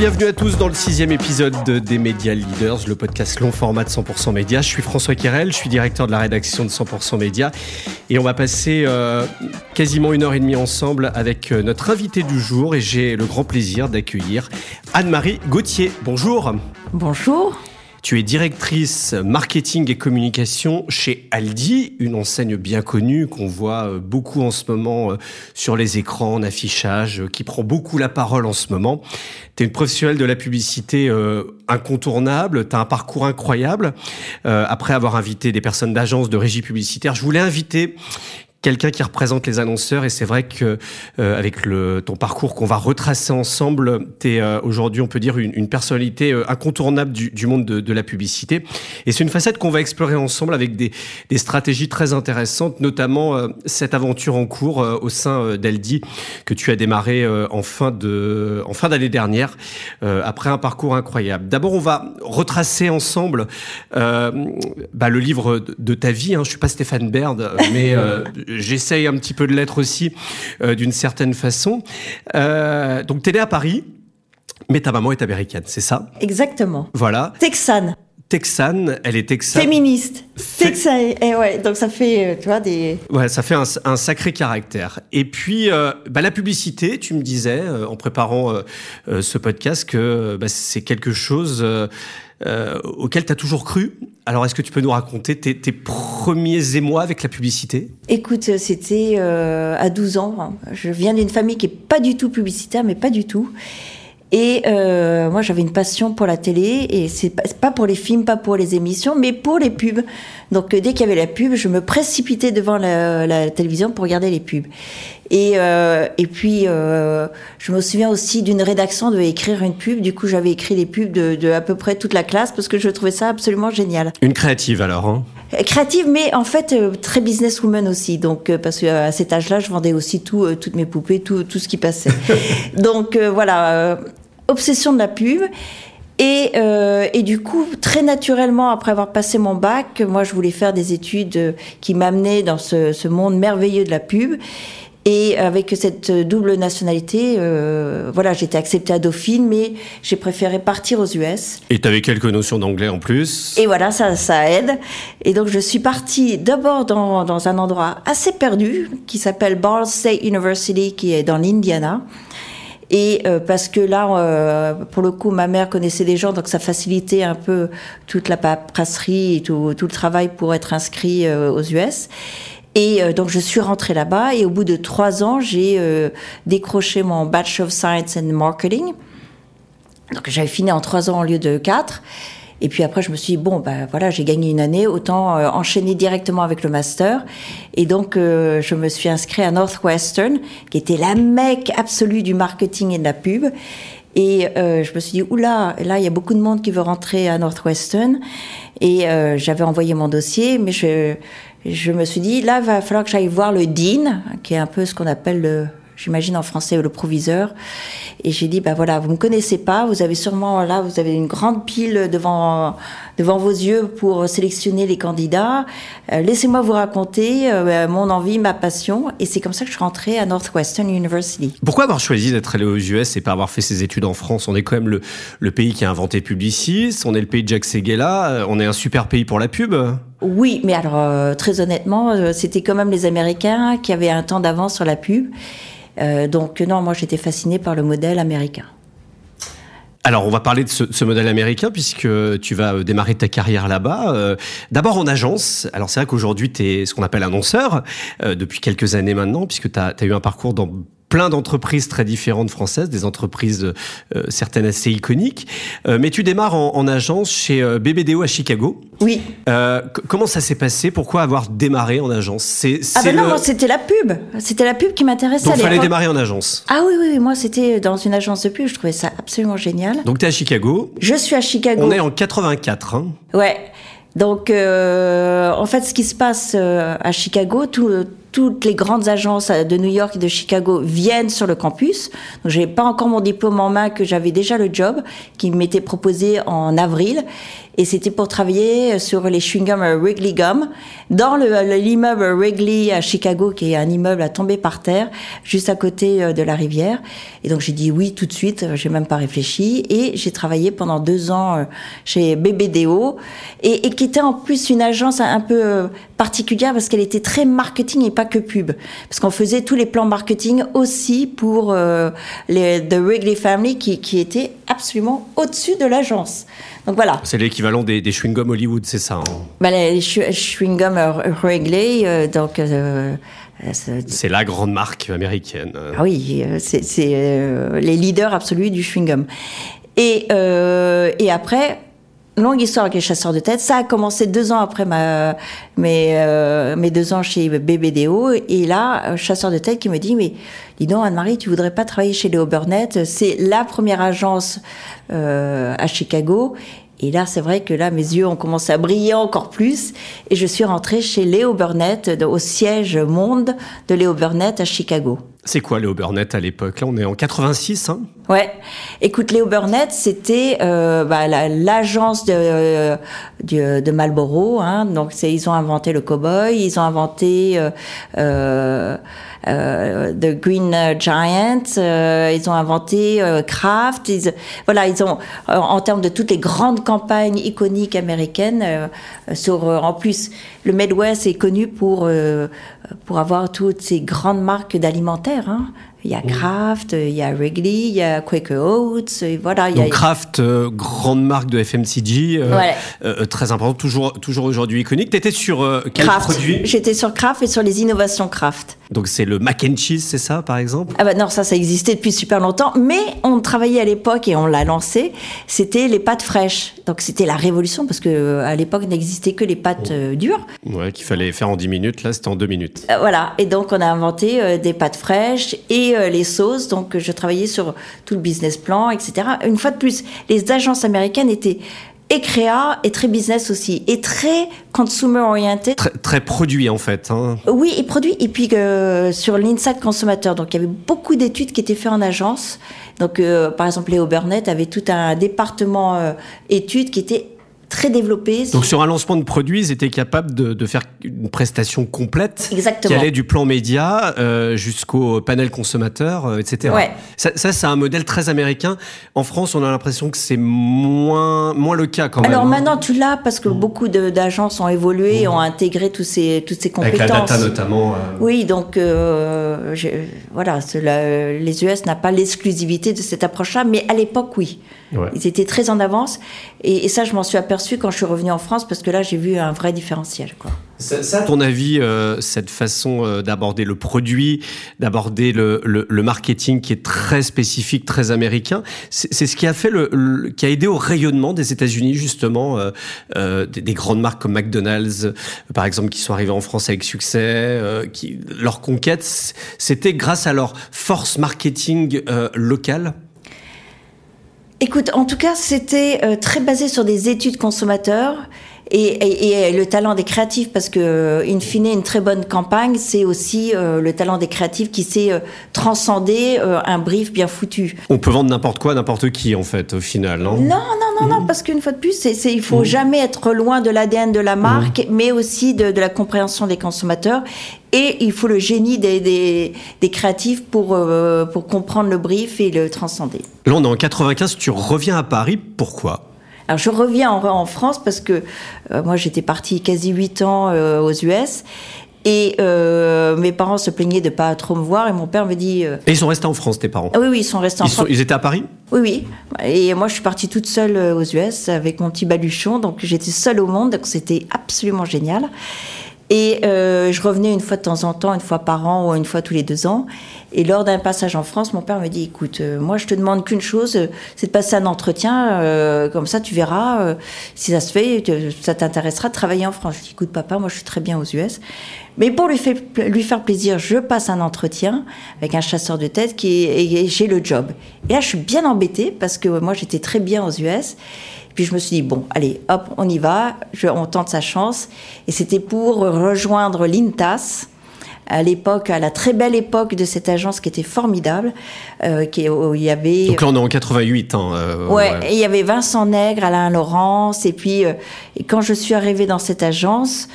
bienvenue à tous dans le sixième épisode des Media Leaders, le podcast long format de 100% Média. Je suis François Kirel, je suis directeur de la rédaction de 100% Média et on va passer euh, quasiment une heure et demie ensemble avec euh, notre invité du jour et j'ai le grand plaisir d'accueillir Anne-Marie Gauthier. Bonjour. Bonjour. Tu es directrice marketing et communication chez Aldi, une enseigne bien connue qu'on voit euh, beaucoup en ce moment euh, sur les écrans, en affichage, euh, qui prend beaucoup la parole en ce moment. Tu une professionnelle de la publicité incontournable, tu as un parcours incroyable. après avoir invité des personnes d'agence de régie publicitaire, je voulais inviter quelqu'un qui représente les annonceurs et c'est vrai que euh, avec le ton parcours qu'on va retracer ensemble, tu es euh, aujourd'hui on peut dire une, une personnalité euh, incontournable du, du monde de, de, la publicité et c'est une facette qu'on va explorer ensemble avec des, des stratégies très intéressantes, notamment euh, cette aventure en cours au sein d'Aldi que tu as démarré en fin de en fin d'année dernière après un parcours incroyable. D'abord on va retracer ensemble bah, le livre de, de ta vie. Hein. Je suis pas Stéphane Baird, mais j'essaye un petit peu de l'être aussi euh, d'une certaine façon. Euh, donc, tu es né à Paris, mais ta maman est américaine, c'est ça? Exactement. Voilà. Texane. Texane, elle est texane. Féministe. Texane, et eh ouais, donc ça fait, euh, tu vois, des. Ouais, ça fait un, un sacré caractère. Et puis, euh, bah, la publicité, tu me disais, euh, en préparant euh, ce podcast, que bah, c'est quelque chose auquel tu as toujours cru. Alors, est-ce que tu peux nous raconter tes, tes premiers émois avec la publicité? Écoute, c'était à 12 ans. Hein. Je viens d'une famille qui est pas du tout publicitaire, mais pas du tout. Et euh, moi, j'avais une passion pour la télé, et c'est pas pour les films, pas pour les émissions, mais pour les pubs. Donc, euh, dès qu'il y avait la pub, je me précipitais devant la, la télévision pour regarder les pubs. Et, euh, et puis, euh, je me souviens aussi d'une rédaction de écrire une pub. Du coup, j'avais écrit les pubs de, de, à peu près toute la classe parce que je trouvais ça absolument génial. Une créative alors hein euh, Créative, mais en fait euh, très businesswoman aussi. Donc, parce qu'à cet âge-là, je vendais aussi tout, toutes mes poupées, tout, tout ce qui passait. Donc voilà, obsession de la pub. Et, euh, et, du coup, très naturellement, après avoir passé mon bac, moi, je voulais faire des études qui m'amenaient dans ce, ce, monde merveilleux de la pub. Et avec cette double nationalité, euh, voilà, j'étais acceptée à Dauphine, mais j'ai préféré partir aux US. Et tu avais quelques notions d'anglais en plus. Et voilà, ça, ça aide. Et donc, je suis partie d'abord dans, dans un endroit assez perdu qui s'appelle Ball State University, qui est dans l'Indiana. Et euh, parce que là, euh, pour le coup, ma mère connaissait des gens, donc ça facilitait un peu toute la paperasserie et tout, tout le travail pour être inscrit euh, aux US. Et euh, donc je suis rentrée là-bas et au bout de trois ans, j'ai euh, décroché mon Bachelor of Science and Marketing. Donc j'avais fini en trois ans au lieu de quatre. Et puis après, je me suis dit, bon, ben voilà, j'ai gagné une année, autant euh, enchaîner directement avec le master. Et donc, euh, je me suis inscrite à Northwestern, qui était la mecque absolue du marketing et de la pub. Et euh, je me suis dit, oula, là, il y a beaucoup de monde qui veut rentrer à Northwestern. Et euh, j'avais envoyé mon dossier, mais je, je me suis dit, là, il va falloir que j'aille voir le dean, qui est un peu ce qu'on appelle le, j'imagine en français le proviseur. Et j'ai dit, bah voilà, vous me connaissez pas, vous avez sûrement là, vous avez une grande pile devant devant vos yeux pour sélectionner les candidats. Euh, Laissez-moi vous raconter euh, mon envie, ma passion. Et c'est comme ça que je suis rentrée à Northwestern University. Pourquoi avoir choisi d'être allé aux US et pas avoir fait ses études en France? On est quand même le, le pays qui a inventé Publicis, on est le pays de Jack Seguela, euh, on est un super pays pour la pub. Oui, mais alors euh, très honnêtement, euh, c'était quand même les Américains qui avaient un temps d'avance sur la pub. Euh, donc non, moi j'étais fascinée par le modèle américain. Alors, on va parler de ce, modèle américain puisque tu vas démarrer ta carrière là-bas. D'abord en agence. Alors, c'est vrai qu'aujourd'hui, tu es ce qu'on appelle annonceur depuis quelques années maintenant puisque tu as, eu un parcours dans plein d'entreprises très différentes françaises, des entreprises euh, certaines assez iconiques. Euh, mais tu démarres en, en agence chez euh, BBDO à Chicago. Oui. Euh, comment ça s'est passé? Pourquoi avoir démarré en agence? C'est ah ben non, le... c'était la pub. C'était la pub qui m'intéressait. Donc il fallait démarrer en agence. Ah oui, oui, moi c'était dans une agence de pub. Je trouvais ça absolument génial. Donc tu es à Chicago. Je suis à Chicago. On est en 84. Hein. Ouais. Donc, euh, en fait, ce qui se passe euh, à Chicago, tout, toutes les grandes agences de New York et de Chicago viennent sur le campus. Donc, j'ai pas encore mon diplôme en main, que j'avais déjà le job qui m'était proposé en avril. Et c'était pour travailler sur les chewing-gums Wrigley Gum dans l'immeuble Wrigley à Chicago, qui est un immeuble à tomber par terre, juste à côté euh, de la rivière. Et donc j'ai dit oui tout de suite, j'ai même pas réfléchi. Et j'ai travaillé pendant deux ans euh, chez BBDO, et, et qui était en plus une agence un peu euh, particulière parce qu'elle était très marketing et pas que pub. Parce qu'on faisait tous les plans marketing aussi pour les The Wrigley Family, qui, qui était absolument au-dessus de l'agence. Donc voilà. C'est l'équivalent des, des chewing-gums Hollywood, c'est ça hein bah, Les chewing-gums Wrigley, euh, donc. Euh, c'est la grande marque américaine. Ah oui, euh, c'est les leaders absolus du chewing-gum. Et, et après, longue histoire avec les chasseurs de tête. Ça a commencé deux ans après ma, mes, mes deux ans chez BBDO. Et là, chasseur de tête qui me dit, mais dis donc Anne-Marie, tu voudrais pas travailler chez Léo Burnett C'est la première agence à Chicago. Et là, c'est vrai que là, mes yeux ont commencé à briller encore plus. Et je suis rentrée chez Léo Burnett, au siège monde de Léo Burnett à Chicago. C'est quoi Léo Burnett à l'époque? Là, on est en 86, hein? Ouais. Écoute, Léo Burnett, c'était euh, bah, l'agence de, de, de, Marlboro. Hein. Donc, ils ont inventé le cowboy, ils ont inventé euh, euh, The Green Giant, ils ont inventé Kraft. Ils, voilà, ils ont, en termes de toutes les grandes campagnes iconiques américaines, sur, en plus, le Midwest est connu pour pour avoir toutes ces grandes marques d'alimentaire. Hein. Il y a Kraft, il y a Wrigley, il y a Quaker Oats, et voilà. Il y a... Kraft, euh, grande marque de FMCG, euh, euh, très importante, toujours, toujours aujourd'hui iconique. Tu étais sur quel produit? J'étais sur Kraft et sur les innovations Kraft. Donc c'est le mac and cheese, c'est ça, par exemple? Ah bah non, ça, ça existait depuis super longtemps, mais on travaillait à l'époque et on l'a lancé. C'était les pâtes fraîches. Donc c'était la révolution parce que à l'époque n'existait que les pâtes oh. dures. Ouais, qu'il fallait faire en 10 minutes. Là, c'était en 2 minutes. voilà. Et donc on a inventé des pâtes fraîches et euh, les sauces. Donc, je travaillais sur tout le business plan, etc. Une fois de plus, les agences américaines étaient et créa et très business aussi et très consumer orienté. Très, très, produit en fait hein. oui et produit et puis euh, sur l'inside consommateur. Donc il y avait beaucoup d'études qui étaient faites en agence. Donc euh, par exemple Léo Burnett avait tout un département études qui était très développé. Donc sur un lancement de produit, ils étaient capables de, faire une prestation complète Exactement. qui allait du plan média euh, jusqu'au panel consommateur, euh, etc. Ouais. Ça, c'est un modèle très américain. En France, on a l'impression que c'est moins, moins le cas quand même. Alors maintenant, tu l'as parce que beaucoup d'agences ont évolué, mmh. ont intégré tous ces, toutes ces compétences. Avec la data notamment. Euh. Oui, donc voilà, les US n'a pas l'exclusivité de cette approche-là, mais à l'époque, oui. Ils étaient très en avance. Et, ça, je m'en suis aperçu quand je suis revenue en France, parce que là, j'ai vu un vrai différentiel. Quoi. Ça, à ton avis, euh, cette façon euh, d'aborder le produit, d'aborder le, le, marketing qui est très spécifique, très américain, c'est ce qui a fait le, qui a aidé au rayonnement des États-Unis justement, euh, des, des, grandes marques comme McDonald's, par exemple, qui sont arrivées en France avec succès. qui, leur conquête, c'était grâce à leur force marketing locale. Écoute, en tout cas, c'était euh, très basé sur des études consommateurs. Et, le talent des créatifs, parce que, in fine, une très bonne campagne, c'est aussi euh, le talent des créatifs qui sait euh, transcender un brief bien foutu. On peut vendre n'importe quoi, n'importe qui, en fait, au final, non? Non, non, non, non, mmh. parce qu'une fois de plus, c'est, c'est, il faut mmh. jamais être loin de l'ADN de la marque, mmh. mais aussi de, de, la compréhension des consommateurs. Et il faut le génie des, des, des créatifs pour, euh, pour comprendre le brief et le transcender. Là, on est en 95, tu reviens à Paris, pourquoi? Alors je reviens en, en France parce que euh, moi j'étais partie quasi 8 ans euh, aux US et euh, mes parents se plaignaient de pas trop me voir et mon père me dit. et ils sont restés en France, tes parents ah Oui, oui, ils sont restés en France. ils étaient à Paris Oui, oui. Et moi, je suis partie toute seule aux US avec mon petit baluchon, donc j'étais seule au monde, donc c'était absolument génial. Et euh, je revenais une fois de temps en temps, une fois par an ou une fois tous les deux ans. Et lors d'un passage en France, mon père me dit "Écoute, euh, moi je te demande qu'une chose, euh, c'est de passer un entretien. Euh, comme ça, tu verras euh, si ça se fait, ça t'intéressera de travailler en France." Je dis "Écoute, papa, moi je suis très bien aux US." Mais pour lui, faire plaisir, je passe un entretien avec un chasseur de tête qui et j'ai le job. Et là, je suis bien embêtée parce que moi j'étais très bien aux US. Puis je me suis dit, bon, allez, hop, on y va, je, on tente sa chance. Et c'était pour rejoindre l'INTAS, à l'époque, à la très belle époque de cette agence qui était formidable, euh, qui, où il y avait. Donc là, on est en 88. Hein, euh, ouais, Et il y avait Vincent Nègre, Alain Laurence, et puis euh, et quand je suis arrivée dans cette agence.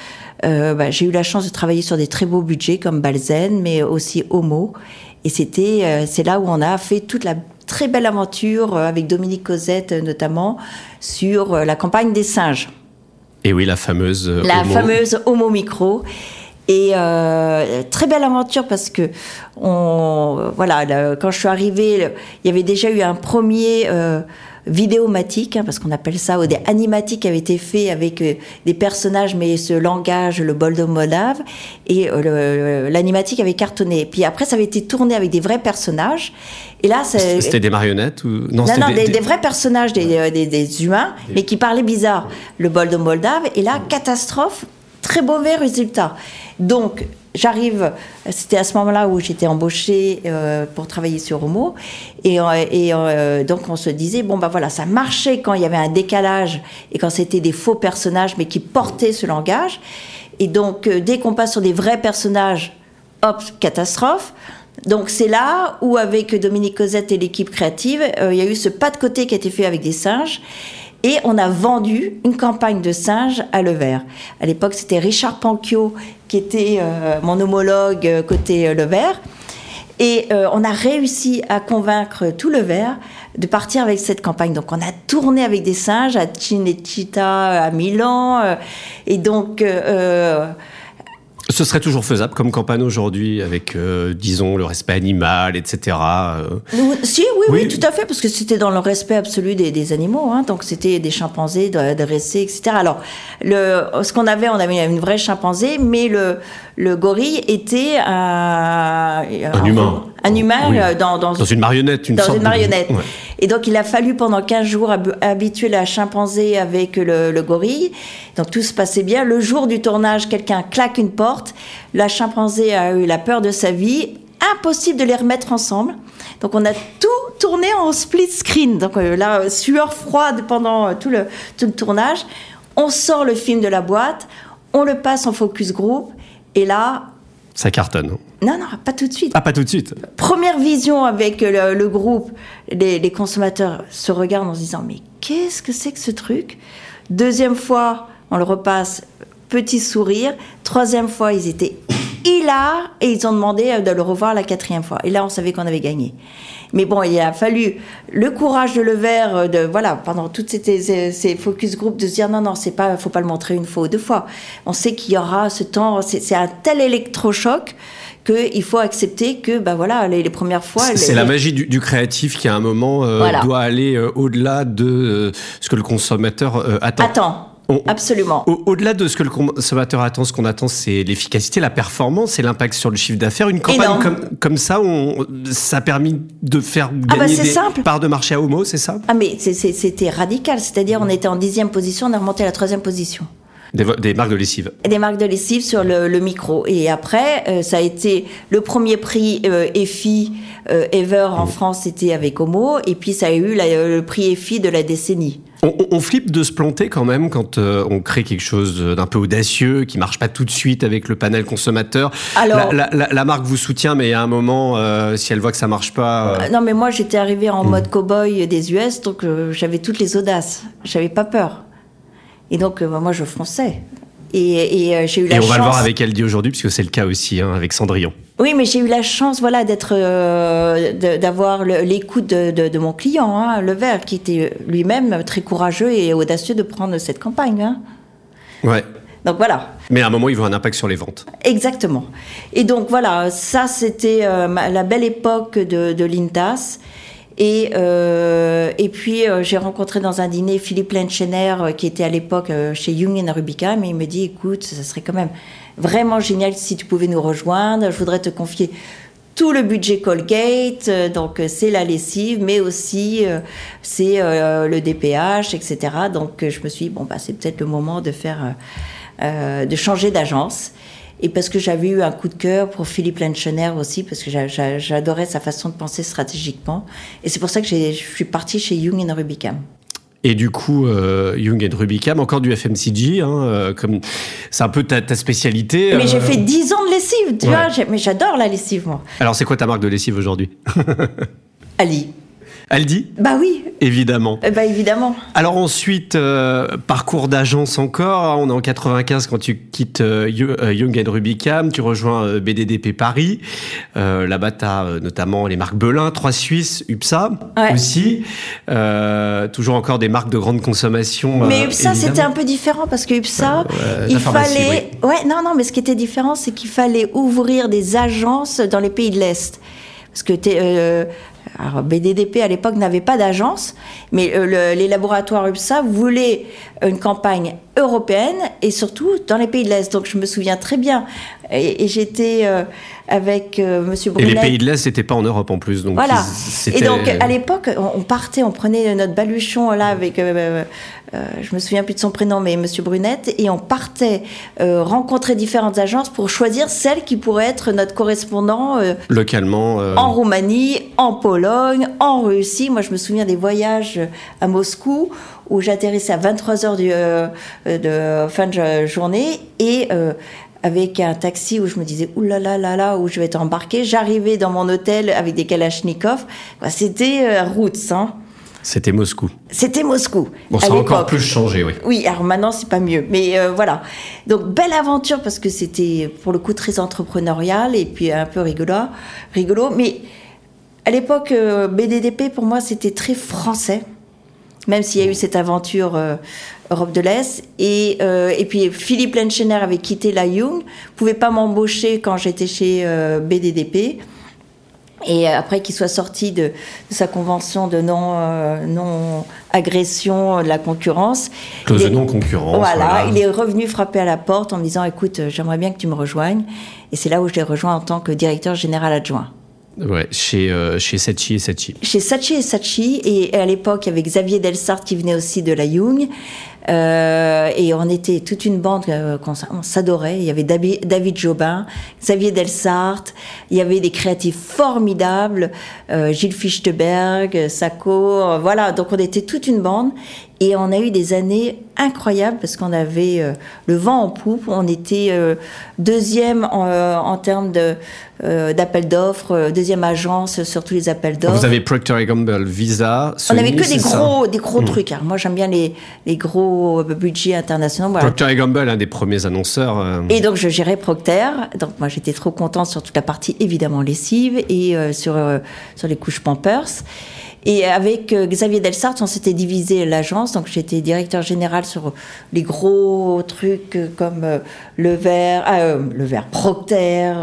Bah, j'ai eu la chance de travailler sur des très beaux budgets comme Balzen, mais aussi Homo. Et c'était, c'est là où on a fait toute la très belle aventure avec Dominique Cosette notamment sur la campagne des singes. Et oui, la fameuse. La fameuse Homo Micro. Et euh, très belle aventure parce que on, voilà, quand je suis arrivée, il y avait déjà eu un premier euh, vidéomatique, hein, parce qu'on appelle ça, ou des animatiques qui avaient été faits avec euh, des personnages, mais ce langage, le bol de Moldave, et euh, l'animatique avait cartonné. Puis après, ça avait été tourné avec des vrais personnages. Et là, c'était des marionnettes ou non Non, non, des, des, vrais personnages, des, des, des humains, mais qui parlaient bizarre. Le bol de Moldave. Et là, catastrophe, très mauvais résultat. Donc, j'arrive, c'était à ce moment-là où j'étais embauchée euh, pour travailler sur Homo, et, euh, euh, donc on se disait bon bah voilà, ça marchait quand il y avait un décalage et quand c'était des faux personnages mais qui portaient ce langage, et donc dès qu'on passe sur des vrais personnages, hop, catastrophe. Donc c'est là où avec Dominique Cosette et l'équipe créative, il y a eu ce pas de côté qui a été fait avec des singes. Et on a vendu une campagne de singes à Levert. À l'époque, c'était Richard Panquio qui était euh, mon homologue euh, côté euh, Levert. Et on a réussi à convaincre tout le Vert de partir avec cette campagne. Donc on a tourné avec des singes à Cinecittà, à Milan. et donc ce serait toujours faisable comme campagne aujourd'hui avec, euh, disons, le respect animal, etc. Euh. Si, oui, oui, tout à fait, parce que c'était dans le respect absolu des, animaux. Hein, donc c'était des chimpanzés dressés, etc. Alors, le, ce qu'on avait, on avait une vraie chimpanzé, mais le, le gorille était un, un humain. Un humain euh, dans, dans, une marionnette. Une dans une marionnette. Et donc, il a fallu pendant 15 jours habituer la chimpanzé avec le, le, gorille. Donc, tout se passait bien. Le jour du tournage, quelqu'un claque une porte. La chimpanzé a eu la peur de sa vie. Impossible de les remettre ensemble. Donc, on a tout tourné en split screen. Donc, euh, là, sueur froide pendant euh, tout le, tout le tournage. On sort le film de la boîte. On le passe en focus group. Et là, ça cartonne. Non, non, pas tout de suite. Ah, pas tout de suite. Première vision avec le, groupe, les, consommateurs se regardent en se disant mais qu'est-ce que c'est que ce truc? Deuxième fois, on le repasse, petit sourire. Troisième fois, ils étaient hilar et ils ont demandé de le revoir la quatrième fois. Et là, on savait qu'on avait gagné. Mais bon, il a fallu le courage de le de voilà, pendant toutes ces, ces, focus group, de se dire non, non, c'est pas, faut pas le montrer une fois ou deux fois. On sait qu'il y aura ce temps, c'est un tel électrochoc qu'il faut accepter que bah voilà les, premières fois c'est la magie du, créatif qui à un moment euh, doit aller euh, au-delà de ce que le consommateur attend. Attends. Absolument. Au-delà de ce que le consommateur attend, ce qu'on attend, c'est l'efficacité, la performance et l'impact sur le chiffre d'affaires. Une campagne comme, comme, ça, on, ça a permis de faire ah bah, gagner parts de marché à Homo, c'est ça? Ah mais c'était radical, c'est-à-dire on était en dixième position, on est remonté à la troisième position. Des, marques de lessive. Des marques de lessive sur le, micro. Et après, euh, ça a été le premier prix euh, EFI euh, Ever en mmh. France, c'était avec Homo. Et puis ça a eu le prix EFI de la décennie. On, flippe de se planter quand même quand on crée quelque chose d'un peu audacieux, qui marche pas tout de suite avec le panel consommateur. Alors, la, marque vous soutient, mais à un moment, si elle voit que ça marche pas. Non, mais moi j'étais arrivée en mmh. mode cow-boy des US, donc j'avais toutes les audaces. J'avais pas peur. Et donc, euh, moi, je fonçais. Et, euh, j'ai eu la et on va le voir avec Aldi aujourd'hui, puisque c'est le cas aussi hein, avec Cendrillon. Oui, mais j'ai eu la chance, voilà, d'être, euh, d'avoir l'écoute de, mon client, hein, le Vert, qui était lui-même très courageux et audacieux de prendre cette campagne. Hein. Ouais. Donc voilà. Mais à un moment, il voit un impact sur les ventes. Exactement. Et donc voilà, ça c'était la belle époque de, de l'Intas. Et, euh, et puis, euh, j'ai rencontré dans un dîner Philippe Lenchener, euh, qui était à l'époque chez Young Rubicam, et il me dit, écoute, ça serait quand même vraiment génial si tu pouvais nous rejoindre. Je voudrais te confier tout le budget Colgate, donc c'est la lessive, mais aussi c'est le DPH, etc. Donc je me suis dit, bon, bah, c'est peut-être le moment de faire, de changer d'agence. Et parce que j'avais eu un coup de cœur pour Philippe Lenchener aussi, parce que j'adorais sa façon de penser stratégiquement. Et c'est pour ça que je suis partie chez Young Rubicam. Et du coup, euh, Young et Rubicam, encore du FMCG, hein, euh, comme c'est un peu ta, ta spécialité. Mais j'ai euh, fait 10 ans de lessive, tu Ouais. vois. Mais j'adore la lessive, moi. Alors, c'est quoi ta marque de lessive aujourd'hui? Ali. Aldi, Bah oui, évidemment. bah évidemment. Alors ensuite, euh, parcours d'agence encore. On est en 95 quand tu quittes euh, euh, Young and Rubicam. Tu rejoins BDDP Paris. Euh, Là-bas, tu as notamment les marques Belin, Trois Suisses, UPSA Ouais. aussi. Toujours encore des marques de grande consommation. Mais UPSA, c'était un peu différent parce que UPSA, il fallait. Ouais, non, non, mais ce qui était différent, c'est qu'il fallait ouvrir des agences dans les pays de l'Est. Parce que alors, BDDP à l'époque n'avait pas d'agence, mais euh, le- les laboratoires UPSA voulaient une campagne européenne et surtout dans les pays de l'Est. Donc je me souviens très bien. Et, et j'étais euh, avec euh, Monsieur Et Brunet. les pays de l'Est, c'était pas en Europe en plus. Donc Voilà. Et donc à l'époque, on partait, on prenait notre baluchon là avec, euh, je me souviens plus de son prénom, mais Monsieur Brunette, et on partait euh, rencontrer différentes agences pour choisir celle qui pourrait être notre correspondant euh, localement. euh, en Roumanie, en Pologne, en Russie. Moi, je me souviens des voyages à Moscou où j'atterrissais à 23h du, euh, de fin de journée et euh, avec un taxi où je me disais oulala là là là où je vais être embarqué. J'arrivais dans mon hôtel avec des kalachnikovs. Quoi, C'était euh, roots, hein. C'était Moscou. C'était Moscou. Bon, ça a encore plus changé, oui. Oui, alors maintenant c'est pas mieux, mais euh, voilà. Donc belle aventure parce que c'était pour le coup très entrepreneurial et puis un peu rigolo, rigolo. Mais à l'époque, euh, BDDP pour moi c'était très français, même s'il y a eu cette aventure euh, Europe de l'Est. Et, et puis Philippe Lenchener avait quitté la Young, pouvait pas m'embaucher quand j'étais chez BDDP. Et après qu'il soit sorti de, de sa convention de non, euh, non agression de la concurrence, Clause de est- non-concurrence. voilà, il est revenu frapper à la porte en me disant écoute, euh, j'aimerais bien que tu me rejoignes. Et c'est là où je l'ai rejoint en tant que directeur général adjoint. Ouais, chez, euh, chez Sachi et Sachi. Chez Sachi et Sachi, et à l'époque, il y avait Xavier Delsart qui venait aussi de la Young. Euh, et on était toute une bande euh, on s'adorait. Il y avait David Jobin, Xavier Delsart, il y avait des créatifs formidables, euh, Gilles Fichtenberg, Sacco, euh, voilà. Donc on était toute une bande. Et on a eu des années incroyables parce qu'on avait euh, le vent en poupe. On était euh, deuxième en, euh, en termes de, d'appels d'offres, deuxième agence sur tous les appels d'offres. Vous avez Procter Gamble, Visa, On avait que des gros, des gros trucs. Alors moi, j'aime bien les, les gros budgets internationaux. Voilà. Procter Gamble, un des premiers annonceurs. euh, Et donc, je gérais Procter. Donc, moi, j'étais trop contente sur toute la partie, évidemment, lessive et euh, sur, euh, sur les couches Pampers. Et avec euh, Xavier Delsart, on s'était divisé l'agence. Donc, j'étais directeur général sur les gros trucs comme euh, le verre, ah, euh, le verre Procter,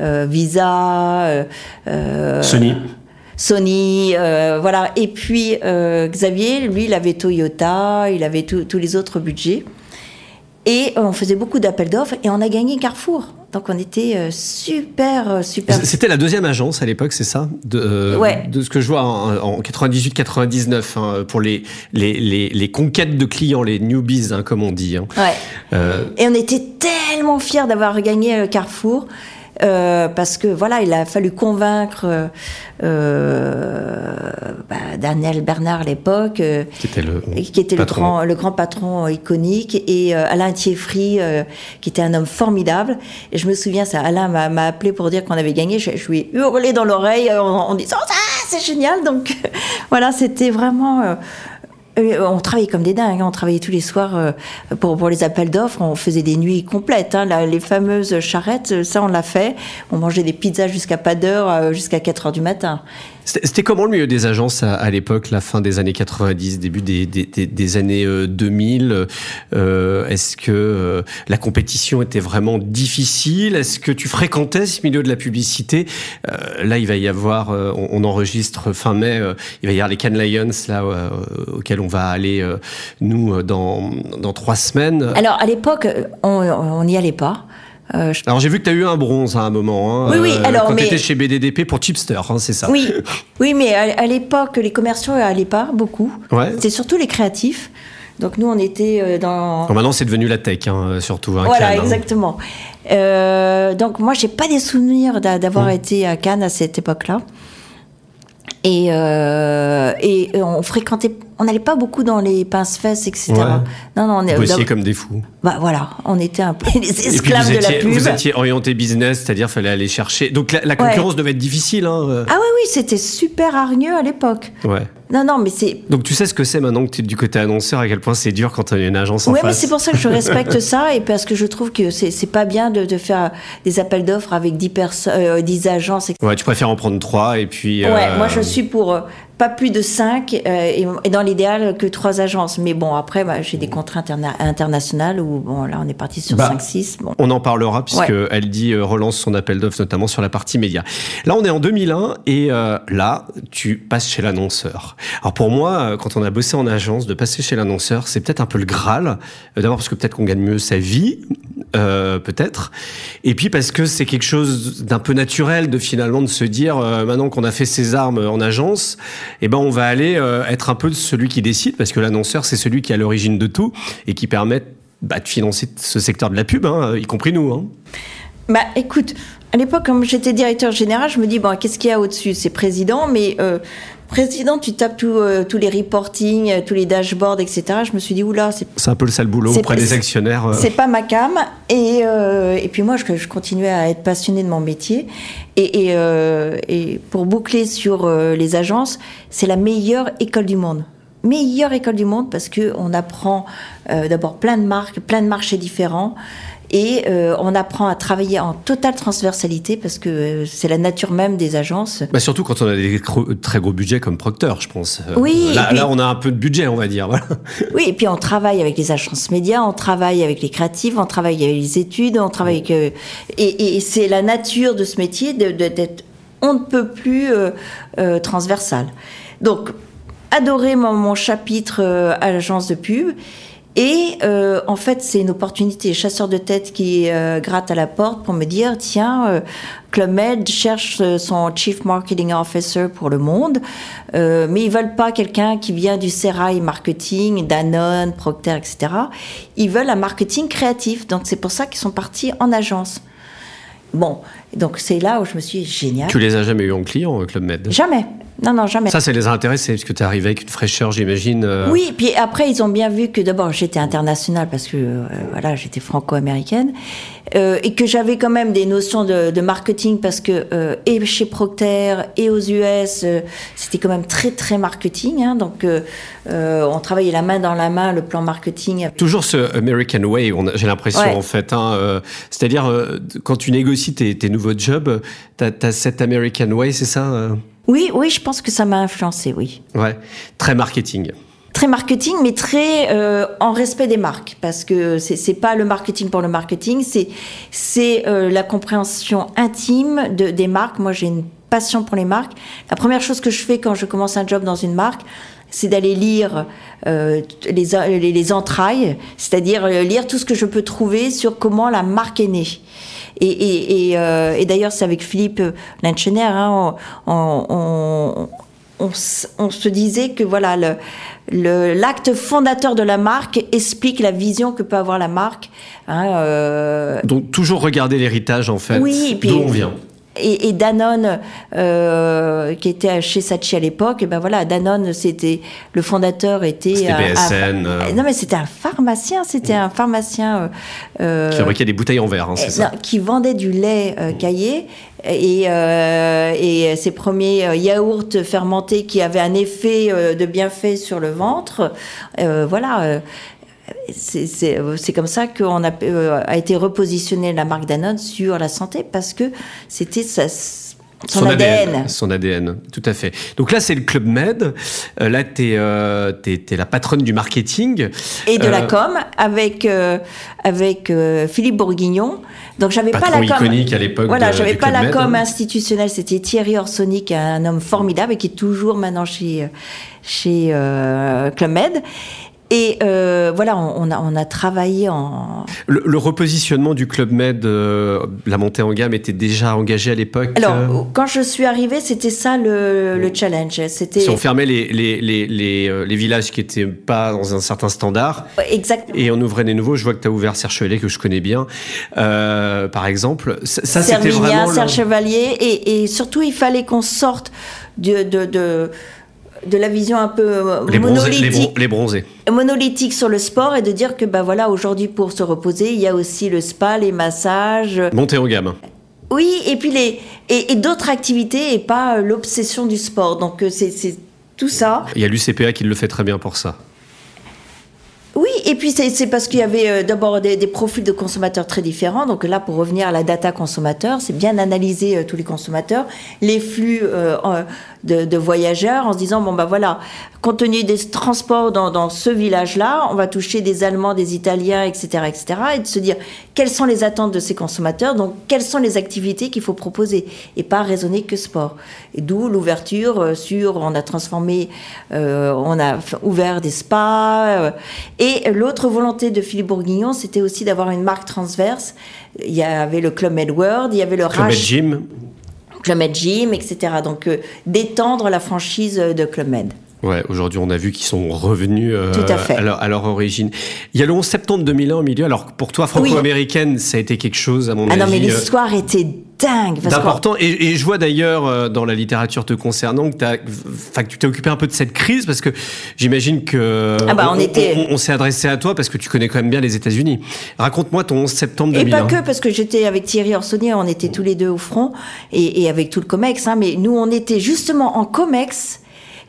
euh, Visa, euh, euh, Sony. Sony, euh, voilà. Et puis euh, Xavier, lui, il avait Toyota, il avait tous les autres budgets. Et on faisait beaucoup d'appels d'offres et on a gagné Carrefour. Donc on était euh, super, super. C'était la deuxième agence à l'époque, c'est ça? De, euh, Ouais. de ce que je vois en, en 98-99 hein, pour les, les, les, les conquêtes de clients, les newbies, hein, comme on dit. hein. Ouais. Euh, Et on était tellement fiers d'avoir gagné Carrefour. Euh, parce que voilà, il a fallu convaincre euh, euh, bah, Daniel Bernard à l'époque, euh, qui était le, qui était le patron. grand, le grand patron iconique, et Alain Thieffry, qui était un homme formidable. Et je me souviens, ça, Alain m'a appelé pour dire qu'on avait gagné. Je, je lui ai hurlé dans l'oreille en, en disant ah, c'est génial. Donc voilà, c'était vraiment. Euh, on travaillait comme des dingues, hein. on travaillait tous les soirs euh, pour, les appels d'offres, on faisait des nuits complètes. hein. Les fameuses charrettes, euh, ça on l'a fait. On mangeait des pizzas jusqu'à pas d'heure, jusqu'à 4 heures du matin. C'était comment le milieu des agences à, l'époque, la fin des années 90, début des, années euh, 2000 euh, Est-ce que euh, la compétition était vraiment difficile? Est-ce que tu fréquentais ce milieu de la publicité? Euh, Là, il va y avoir, euh, on, enregistre fin mai, euh, il va y avoir les Cannes Lions là euh, auxquels on va aller euh, nous euh, dans dans trois semaines. Alors à l'époque, euh, on n'y allait pas. Euh, je Alors j'ai vu que tu as eu un bronze à un moment. hein, Oui, oui, alors, quand mais- tu étais chez BDDP pour Chipster, hein, c'est ça. Oui, oui, mais à, l'époque, les commerciaux n'allaient pas beaucoup. Ouais. C'était surtout les créatifs. Donc nous, on était euh, dans. Alors maintenant, c'est devenu la tech, hein, surtout. Hein, voilà, Cannes, hein. exactement. Euh, donc moi, j'ai pas des souvenirs d'a- d'avoir Mmh. été à Cannes à cette époque-là. Et, euh, et on fréquentait, on n'allait pas beaucoup dans les pince-fesses, etc. Non, non, on est. Vous comme des fous. Bah voilà, on était un peu les esclaves de la pub. Vous étiez orienté business, c'est-à-dire fallait aller chercher. Donc la, concurrence devait être difficile. Hein. Euh. Ah oui, oui, c'était super hargneux à l'époque. Ouais. Non, non, mais c'est. Donc tu sais ce que c'est maintenant que tu es du côté annonceur, à quel point c'est dur quand tu as une agence en face. Oui, mais c'est pour ça que je respecte ça et parce que je trouve que c'est pas bien de, de, faire des appels d'offres avec 10, euh, 10 agences. Etc. Ouais, tu préfères en prendre 3 et puis. Ouais, moi je suis pour. Pas plus de 5 euh, et, dans l'idéal que trois agences. Mais bon, après, bah, j'ai des contrats internationales où, bon, là, on est parti sur 5-6. Bah, bon. On en parlera puisque elle dit euh, relance son appel d'offres, notamment sur la partie média. Là, on est en 2001 et euh, là, tu passes chez l'annonceur. Alors pour moi, quand on a bossé en agence, de passer chez l'annonceur, c'est peut-être un peu le Graal. D'abord parce que peut-être qu'on gagne mieux sa vie, euh, peut-être. Et puis parce que c'est quelque chose d'un peu naturel de finalement de se dire euh, maintenant qu'on a fait ses armes en agence, eh ben on va aller euh, être un peu celui qui décide parce que l'annonceur c'est celui qui est à l'origine de tout et qui permet bah, de financer ce secteur de la pub, hein, y compris nous. Hein. Bah écoute, à l'époque, comme j'étais directeur général, je me dis, bon, qu'est-ce qu'il y a au-dessus? C'est président, mais président, tu tapes euh, tous les reporting, euh, tous les dashboards, etc. Je me suis dit, oula, c'est. C'est un peu le sale boulot auprès des actionnaires. Euh. C'est pas ma cam. Et, et puis moi, je, je, continuais à être passionnée de mon métier. Et, et, et pour boucler sur les agences, c'est la meilleure école du monde meilleure école du monde parce que on apprend d'abord plein de marques, plein de marchés différents. Et euh, on apprend à travailler en totale transversalité parce que euh, c'est la nature même des agences. Bah surtout quand on a des très gros budgets comme Procter, je pense. Euh, oui. Là, là, on a un peu de budget, on va dire. Voilà. Oui, et puis on travaille avec les agences médias, on travaille avec les créatifs, on travaille avec les études, on travaille avec. et, et c'est la nature de ce métier d'être on ne peut plus euh, transversal. Donc, adorer mon, mon chapitre agence de pub. Et euh, en fait, c'est une opportunité, chasseur de tête qui euh, gratte à la porte pour me dire tiens, euh, Club Med cherche euh, son Chief Marketing Officer pour le monde, euh, mais ils veulent pas quelqu'un qui vient du Serail Marketing, Danone, Procter, etc. Ils veulent un marketing créatif, donc c'est pour ça qu'ils sont partis en agence. Bon, donc c'est là où je me suis dit, génial. Tu les as jamais eu en client, Club Med? Jamais. Non, non, jamais. Ça, ça les a intéressés, parce que tu es arrivé avec une fraîcheur, j'imagine. Euh. Oui, puis après, ils ont bien vu que d'abord, j'étais internationale, parce que, euh, voilà, j'étais franco-américaine, euh, et que j'avais quand même des notions de, marketing, parce que, et chez Procter, et aux US, c'était quand même très, très marketing. Hein, donc, on travaillait la main dans la main, le plan marketing. Toujours ce American Way, j'ai l'impression, en fait. Hein, C'est-à-dire, quand tu négocies tes, tes nouveaux jobs, tu as, as, cet American Way, c'est ça oui, oui, je pense que ça m'a influencé, oui. Ouais, très marketing. Très marketing, mais très euh, en respect des marques, parce que c'est pas le marketing pour le marketing, c'est c'est euh, la compréhension intime de, des marques. Moi, j'ai une passion pour les marques. La première chose que je fais quand je commence un job dans une marque, c'est d'aller lire euh, les, les, entrailles, c'est-à-dire lire tout ce que je peux trouver sur comment la marque est née. Et, et, et, euh, et d'ailleurs, c'est avec Philippe Lenchener, hein, on, on, on, on, se disait que voilà, le, l'acte fondateur de la marque explique la vision que peut avoir la marque. Hein, euh... Donc toujours regarder l'héritage en fait, oui, d'où on vient et, et, Danone, euh, qui était chez Sachi à l'époque, et ben voilà, Danone, c'était le fondateur était c'était BSN. Euh. non mais c'était un pharmacien, c'était un pharmacien euh, qui fabriquait des bouteilles en verre, hein, c'est ça. Qui vendait du lait euh, caillé et, euh, et ses premiers yaourts fermentés qui avaient un effet de bienfait sur le ventre. voilà c'est comme ça qu'on a, euh, a, été repositionné la marque Danone sur la santé parce que c'était son, ADN. Son ADN, tout à fait. Donc là, c'est le Club Med. Euh, là, tu es, euh, la patronne du marketing. Et de la com avec, avec Philippe Bourguignon. Donc j'avais pas la com. à l'époque. Voilà, j'avais pas la com institutionnelle. C'était Thierry Orsoni, qui est un homme formidable et qui est toujours maintenant chez, chez Club Med. Et euh, voilà, on, a, on, a, travaillé en... Le, repositionnement du Club Med, euh, la montée en gamme était déjà engagée à l'époque Alors, euh? quand je suis arrivée, c'était ça le, le challenge. C'était... Si on fermait les, les, les, les, les villages qui n'étaient pas dans un certain standard. Exactement. Et on ouvrait des nouveaux. Je vois que tu as ouvert Serre Chevalier, que je connais bien, par exemple. Ça, c'était vraiment... Serre Chevalier. Et, et, surtout, il fallait qu'on sorte de... de, de de la vision un peu les monolithique, les, bronzés. monolithique sur le sport et de dire que bah voilà aujourd'hui pour se reposer il y a aussi le spa, les massages. Monter en gamme. Oui et puis les et, d'autres activités et pas l'obsession du sport donc c'est tout ça. Il y a l'UCPA qui le fait très bien pour ça. Oui, et puis c'est parce qu'il y avait euh, d'abord des, profils de consommateurs très différents. Donc là, pour revenir à la data consommateur, c'est bien analyser euh, tous les consommateurs, les flux euh, de, voyageurs, en se disant bon bah voilà, compte tenu des transports dans, ce village-là, on va toucher des Allemands, des Italiens, etc., etc., et de se dire quelles sont les attentes de ces consommateurs, donc quelles sont les activités qu'il faut proposer, et pas raisonner que sport. Et d'où l'ouverture sur, on a transformé, on a ouvert des spas. Et l'autre volonté de Philippe Bourguignon, c'était aussi d'avoir une marque transverse. Il y avait le Club Med World, il y avait le Club Med Gym. Club Med Gym, etc. Donc euh, d'étendre la franchise de Club Med. Ouais, aujourd'hui, on a vu qu'ils sont revenus euh, à, leur, origine. Il y a le 11 septembre 2001 au milieu. Alors, pour toi, franco-américaine, ça a été quelque chose, à mon avis. Ah non, mais euh, l'histoire était dingue. D'important. Et, je vois d'ailleurs euh, dans la littérature te concernant que, as, que tu t'es occupé un peu de cette crise parce que j'imagine que ah bah, on, était... on, s'est adressé à toi parce que tu connais quand même bien les États-Unis. Raconte-moi ton 11 septembre 2001. Et pas que parce que j'étais avec Thierry Orsonnier, on était tous les deux au front et, et avec tout le Comex. Hein, mais nous, on était justement en Comex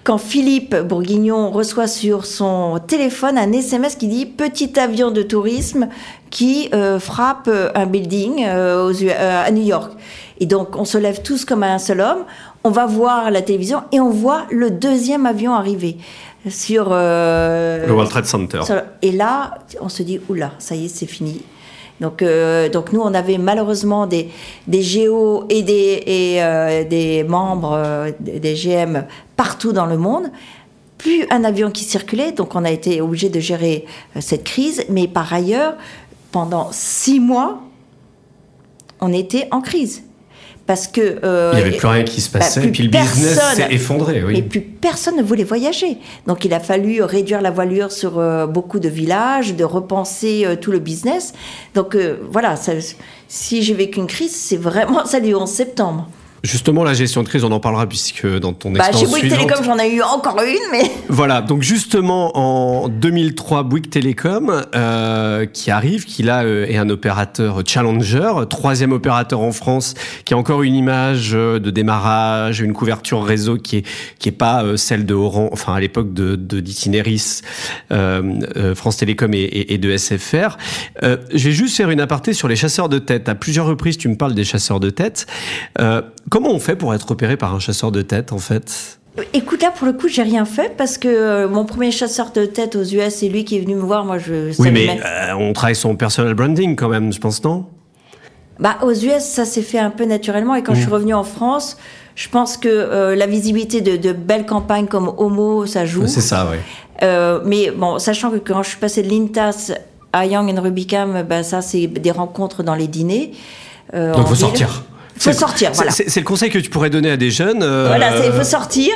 quand Philippe Bourguignon reçoit sur son téléphone un SMS qui dit petit avion de tourisme qui euh, frappe un building euh, euh, à New York. Et donc on se lève tous comme un seul homme, on va voir la télévision et on voit le deuxième avion arriver sur le World Trade Center. et là, on se dit oula, ça y est, c'est fini. Donc, euh, donc nous, on avait malheureusement des, des géos et des, et, euh, des membres euh, des GM partout dans le monde. Plus un avion qui circulait, donc on a été obligé de gérer cette crise. Mais par ailleurs, pendant six mois, on était en crise parce que euh, il n'y avait plus rien qui se bah, passait, et puis le business s'est effondré. Oui. Et plus personne ne voulait voyager. Donc il a fallu réduire la voilure sur euh, beaucoup de villages, de repenser euh, tout le business. Donc voilà, ça, si j'ai vécu une crise, c'est vraiment ça du 11 septembre. Justement, la gestion de crise, on en parlera puisque dans ton bah, expérience Chez Bouygues Télécom, j'en ai eu encore une, mais... Voilà, donc justement, en 2003, Bouygues Télécom, euh, qui arrive, qui là euh, est un opérateur challenger, troisième opérateur en France, qui a encore une image euh, de démarrage, une couverture réseau qui est qui est pas euh, celle de Orange, enfin à l'époque de, de d'Itineris, euh, France Télécom et, et, et de SFR. je vais juste faire une aparté sur les chasseurs de tête. À plusieurs reprises, tu me parles des chasseurs de tête. Comment on fait pour être opéré par un chasseur de tête, en fait? Écoute, là, pour le coup, j'ai rien fait parce que euh, mon premier chasseur de tête aux US, c'est lui qui est venu me voir. Moi, je. Oui, mais euh, on travaille son personal branding quand même, je pense, non? Bah, aux US, ça s'est fait un peu naturellement. Et quand je suis mmh. revenue en France, je pense que euh, la visibilité de, belles campagnes comme Homo, ça joue. C'est ça, oui. mais bon, sachant que quand je suis passée de l'Intas à Young and Rubicam, bah, ça, c'est des rencontres dans les dîners. Donc, il faut sortir faut sortir. Voilà. C'est le conseil que tu pourrais donner à des jeunes. Euh, voilà, il faut sortir.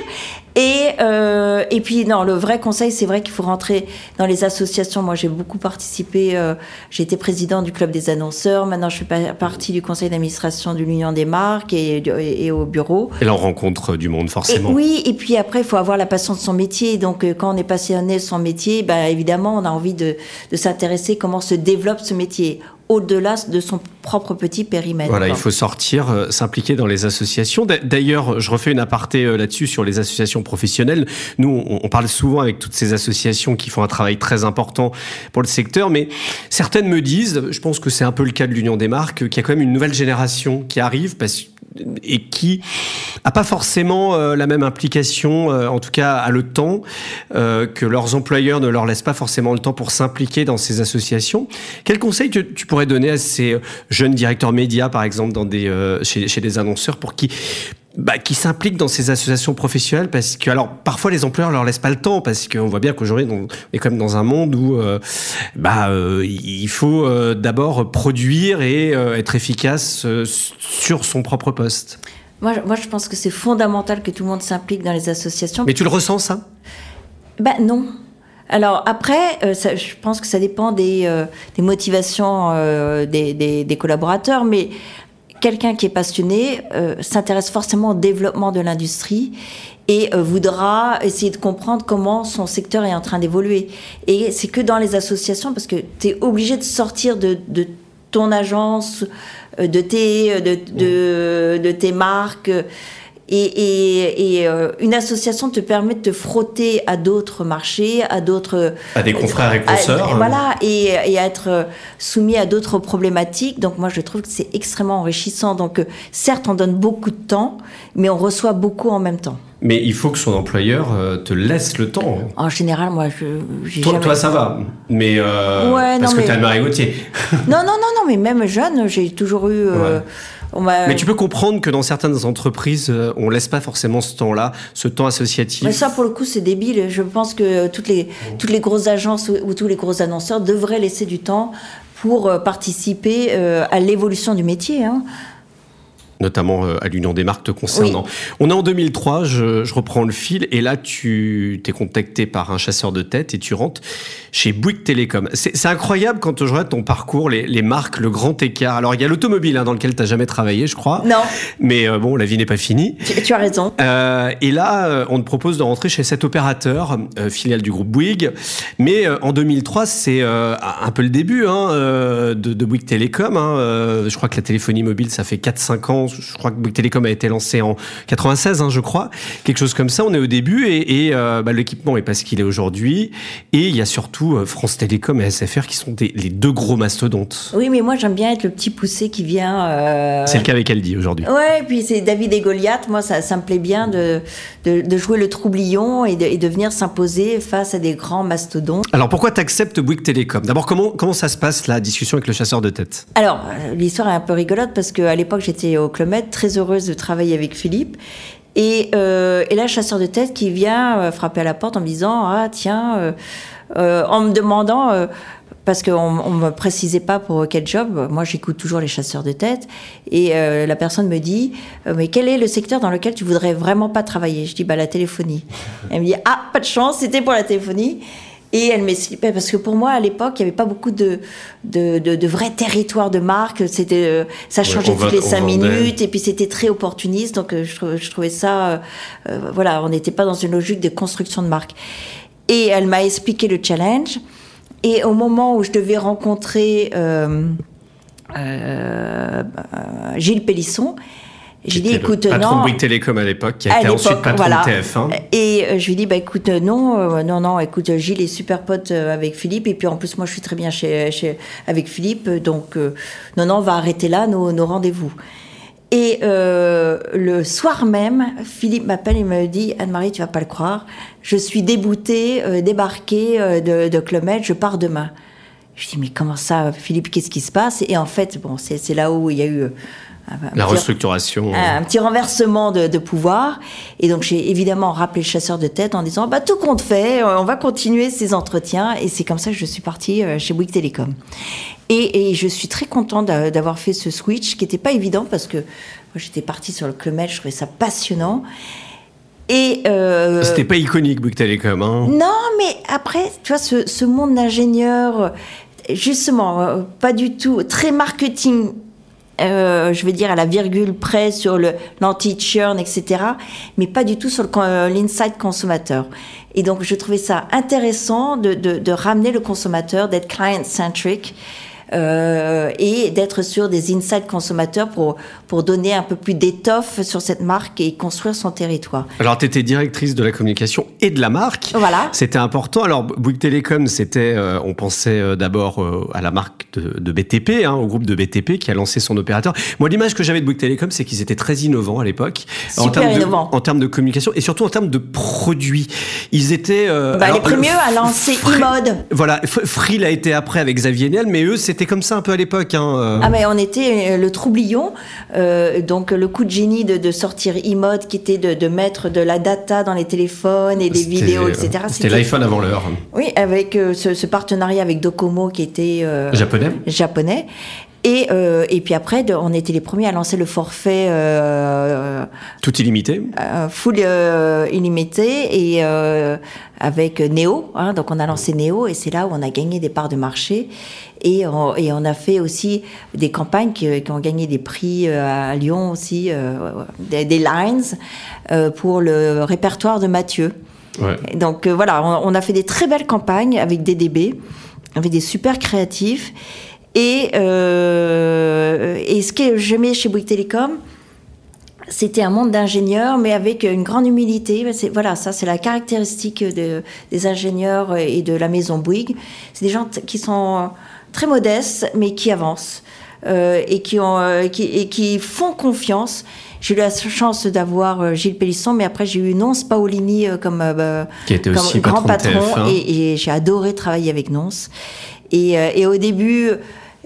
Et, euh, et puis, non, le vrai conseil, c'est vrai qu'il faut rentrer dans les associations. Moi, j'ai beaucoup participé. Euh, j'ai été président du club des annonceurs. Maintenant, je fais partie du conseil d'administration de l'Union des marques et, et, au bureau. Et là, on rencontre du monde, forcément. oui, et puis après, il faut avoir la passion de son métier. Donc, quand on est passionné de son métier, ben, évidemment, on a envie de, de s'intéresser comment se développe ce métier au-delà de son propre petit périmètre. Voilà, il faut sortir, euh, s'impliquer dans les associations. D'ailleurs, je refais une aparté euh, là-dessus sur les associations professionnelles. Nous, on, parle souvent avec toutes ces associations qui font un travail très important pour le secteur, mais certaines me disent, je pense que c'est un peu le cas de l'Union des marques, qu'il y a quand même une nouvelle génération qui arrive parce que et qui a pas forcément euh, la même implication, euh, en tout cas à le temps, euh, que leurs employeurs ne leur laissent pas forcément le temps pour s'impliquer dans ces associations. Quel conseil tu, tu, pourrais donner à ces jeunes directeurs médias, par exemple, chez, chez des annonceurs, pour qui bah, qui s'impliquent dans ces associations professionnelles parce que alors parfois les employeurs leur laissent pas le temps parce qu'on voit bien qu'aujourd'hui on est quand même dans un monde où euh, bah euh, il faut euh, d'abord produire et être efficace sur son propre poste. Moi, moi je pense que c'est fondamental que tout le monde s'implique dans les associations. Mais tu le ressens ça? Ben non. Alors après, je pense que ça dépend des, des motivations des, des, des, collaborateurs, mais quelqu'un qui est passionné euh, s'intéresse forcément au développement de l'industrie et euh, voudra essayer de comprendre comment son secteur est en train d'évoluer. Et c'est que dans les associations, parce que tu es obligé de sortir de, de ton agence, euh, de tes, de, de, de tes marques. Et, et, et euh, une association te permet de te frotter à d'autres marchés, à d'autres... À des confrères et consoeurs. à- voilà, et, et à être euh, soumis à d'autres problématiques. Donc moi, je trouve que c'est extrêmement enrichissant. Donc euh, certes, on donne beaucoup de temps, mais on reçoit beaucoup en même temps. Mais il faut que son employeur euh, te laisse le temps. En général, moi, je Toi, jamais... toi, ça va. Mais euh, Ouais, parce non, que mais- t'as le Marie Gauthier. Non, non, non, non, mais même jeune, j'ai toujours eu... euh. On Mais tu peux comprendre que dans certaines entreprises, euh, on laisse pas forcément ce temps-là, ce temps associatif. Mais ça, pour le coup, c'est débile. Je pense que toutes les, toutes les grosses agences ou, ou tous les gros annonceurs devraient laisser du temps pour euh, participer euh, à l'évolution du métier. hein. Notamment euh, à l'Union des marques te concernant. On est en 2003, je, je reprends le fil, et là tu t'es contacté par un chasseur de tête et tu rentres chez Bouygues Télécom. C'est incroyable quand je regarde ton parcours, les, les marques, le grand écart. Alors il y a l'automobile hein, dans lequel tu jamais travaillé, je crois. Non, Mais euh, bon, la vie n'est pas finie. tu, tu as raison. Euh, et là, on te propose de rentrer chez cet opérateur, euh, filiale du groupe Bouygues. Mais en 2003, c'est un peu le début hein, de, de Bouygues Télécom. Hein. Je crois que la téléphonie mobile, ça fait 4-5 ans. Je crois que Bouygues Télécom a été lancé en 96, hein, je crois. Quelque chose comme ça. On est au début et, et euh, bah, l'équipement est pas ce qu'il est aujourd'hui. Et il y a surtout euh, France Télécom et SFR qui sont des- les deux gros mastodontes. Oui, mais moi, j'aime bien être le petit poussé qui vient... euh, C'est le cas avec Aldi aujourd'hui. Ouais, et puis c'est David et Goliath. Moi, ça, ça me plaît bien de, de, de jouer le troublion et de, et de venir s'imposer face à des grands mastodontes. Alors pourquoi tu acceptes Bouygues Télécom? D'abord, comment, comment ça se passe la discussion avec le chasseur de tête? Alors, l'histoire est un peu rigolote parce qu'à l'époque, j'étais au Très heureuse de travailler avec Philippe. Et, euh, et là, chasseur de tête qui vient euh, frapper à la porte en me disant Ah, tiens, euh, euh, en me demandant, parce qu'on ne me précisait pas pour quel job, moi j'écoute toujours les chasseurs de tête, et la personne me dit Mais quel est le secteur dans lequel tu voudrais vraiment pas travailler? Je dis Bah, la téléphonie. Elle me dit Ah, pas de chance, c'était pour la téléphonie. Et elle m'explique, parce que pour moi, à l'époque, il n'y avait pas beaucoup de, de, de, de vrais territoires de marque. C'était, euh, ça changeait va- toutes les cinq vendait. minutes, et puis c'était très opportuniste. Donc, euh, je, je trouvais ça, euh, voilà, on n'était pas dans une logique de construction de marque. Et elle m'a expliqué le challenge. Et au moment où je devais rencontrer euh, euh, Gilles Pélisson, j'ai dit, écoute, le patron non. Bouygues Télécom à l'époque, qui a été ensuite patron voilà. de TF1. Et euh, je lui dis, bah écoute, euh, non, euh, non, non, écoute, Gilles est super pote avec Philippe, et puis en plus, moi, je suis très bien chez, chez- avec Philippe, donc euh, non, non, on va arrêter là nos, nos rendez-vous. Et euh, le soir même, Philippe m'appelle et me dit, Anne-Marie, tu vas pas le croire, je suis déboutée, euh, débarquée euh, de, de je pars demain. Je dis, mais comment ça, Philippe, qu'est-ce qui se passe? Et en fait, bon, c'est c'est là où il y a eu... euh, un- un La petit- restructuration. un petit renversement de, de pouvoir. Et donc, j'ai évidemment rappelé le chasseur de tête en disant, bah, tout compte fait, euh, on va continuer ces entretiens. Et c'est comme ça que je suis partie euh, chez Bouygues Télécom. Et, et je suis très contente d'a- d'avoir fait ce switch qui n'était pas évident parce que j'étais partie sur le Club Med, je trouvais ça passionnant. Et euh, C'était pas iconique, Bouygues Télécom. Hein. non, mais après, tu vois, ce, ce monde d'ingénieurs, euh, justement, euh, pas du tout, très marketing, euh, je veux dire à la virgule près sur l'anti-churn, etc., mais pas du tout sur euh, l'insight consommateur. Et donc, je trouvais ça intéressant de, de, de ramener le consommateur, d'être client-centric. Euh, et d'être sur des insights consommateurs pour, pour donner un peu plus d'étoffe sur cette marque et construire son territoire. Alors, tu étais directrice de la communication et de la marque. Voilà. C'était important. Alors, Bouygues Télécom, c'était, euh, on pensait euh, d'abord euh, à la marque de, de BTP, hein, au groupe de BTP qui a lancé son opérateur. Moi, l'image que j'avais de Bouygues Télécom, c'est qu'ils étaient très innovants à l'époque. en Super termes de- innovants. en termes de communication et surtout en termes de produits. Ils étaient. Bah, alors, les premiers à lancer Free- e-mode. Voilà, F- Frill a été après avec Xavier Niel, mais eux, c'était comme ça un peu à l'époque. Hein, euh. Ah mais on était euh, le troublion, euh, donc le coup de génie de, de sortir e-mode qui était de, de mettre de la data dans les téléphones et des C'était- vidéos, etc. C'était l'iPhone avant l'heure. Oui, avec euh, ce, ce partenariat avec Docomo qui était euh, Japonais japonais. Et, euh, et puis après, de- on était les premiers à lancer le forfait euh, Tout illimité Full illimité et avec Neo. Hein, donc on a lancé Neo et c'est là où on a gagné des parts de marché. Et on, et on a fait aussi des campagnes qui, ont gagné des prix à Lyon aussi, des, des, lines pour le répertoire de Mathieu. Donc voilà, on, on, a fait des très belles campagnes avec DDB, avec des super créatifs. Et, euh, et ce que j'aimais chez Bouygues Télécom, c'était un monde d'ingénieurs, mais avec une grande humilité. Voilà, ça, c'est la caractéristique des ingénieurs et de la maison Bouygues. C'est des gens qui sont très modestes, mais qui avancent euh, et, qui ont, euh, qui, et qui font confiance. J'ai eu la chance d'avoir euh, Gilles Pélisson, mais après j'ai eu Nonce Paolini comme, qui était comme aussi grand patron, et, et j'ai adoré travailler avec Nonce. Et, et au début,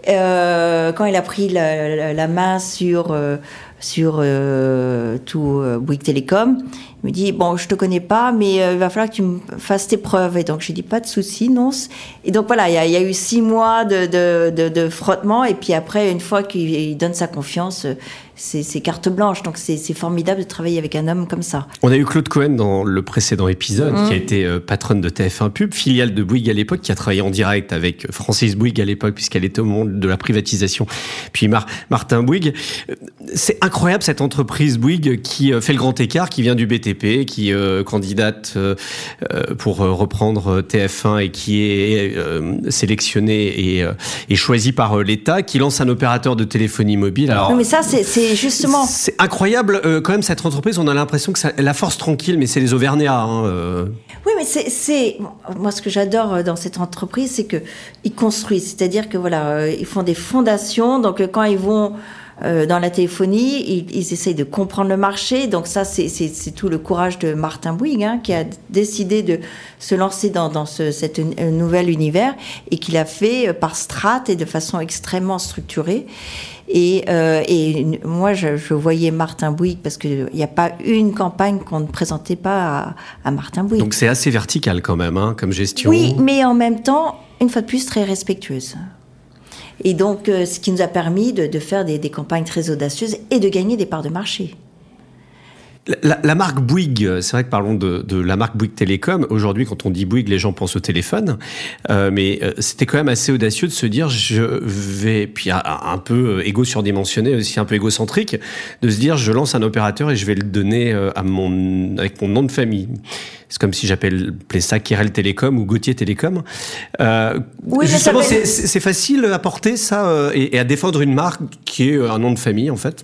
euh, quand il a pris la, main sur, euh, sur euh, tout Bouygues Télécom, il me dit Bon, je te connais pas, mais il va falloir que tu me fasses tes preuves. Et donc, je dis Pas de souci, non. Et donc, voilà, il y, a, il y a eu six mois de, de, de, de, frottement. Et puis après, une fois qu'il donne sa confiance, c'est carte blanche. Donc c'est formidable de travailler avec un homme comme ça. On a eu Claude Cohen dans le précédent épisode, qui a été euh, patronne de TF1 Pub, filiale de Bouygues à l'époque, qui a travaillé en direct avec Francis Bouygues à l'époque, puisqu'elle était au monde de la privatisation. Puis Martin Bouygues. Euh, c'est incroyable cette entreprise Bouygues qui euh, fait le grand écart, qui vient du BTP, qui candidate pour reprendre TF1 et qui est sélectionnée et, et choisie par l'État, qui lance un opérateur de téléphonie mobile. Alors, non, mais ça, c'est justement. C'est incroyable, euh, quand même, cette entreprise. On a l'impression que ça, la force tranquille, mais c'est les Auvergnats. Hein, euh. Oui, mais c'est. Moi, ce que j'adore euh, dans cette entreprise, c'est qu'ils construisent. C'est-à-dire que, voilà, ils font des fondations. Donc, quand ils vont. dans la téléphonie, ils, ils, essayent de comprendre le marché. Donc ça, c'est tout le courage de Martin Bouygues, hein, qui a décidé de se lancer dans, dans ce cet nouvel univers et qu'il a fait par strat et de façon extrêmement structurée. Et, euh, et moi, je, je, voyais Martin Bouygues parce qu'il n'y a pas une campagne qu'on ne présentait pas à, à Martin Bouygues. Donc c'est assez vertical quand même, hein, comme gestion. Oui, mais en même temps, une fois de plus, très respectueuse. Et donc, euh, ce qui nous a permis de, de faire des, des campagnes très audacieuses et de gagner des parts de marché. La, la, marque Bouygues, c'est vrai que parlons de, de, la marque Bouygues Télécom. Aujourd'hui, quand on dit Bouygues, les gens pensent au téléphone. Euh, mais euh, c'était quand même assez audacieux de se dire, je vais, puis un, un peu euh, égo surdimensionné, aussi un peu égocentrique, de se dire, je lance un opérateur et je vais le donner à mon, avec mon nom de famille. C'est comme si j'appelais ça Kirel Télécom ou Gauthier Télécom. Euh, oui, justement, c'est facile à porter ça et, et à défendre une marque qui est un nom de famille, en fait.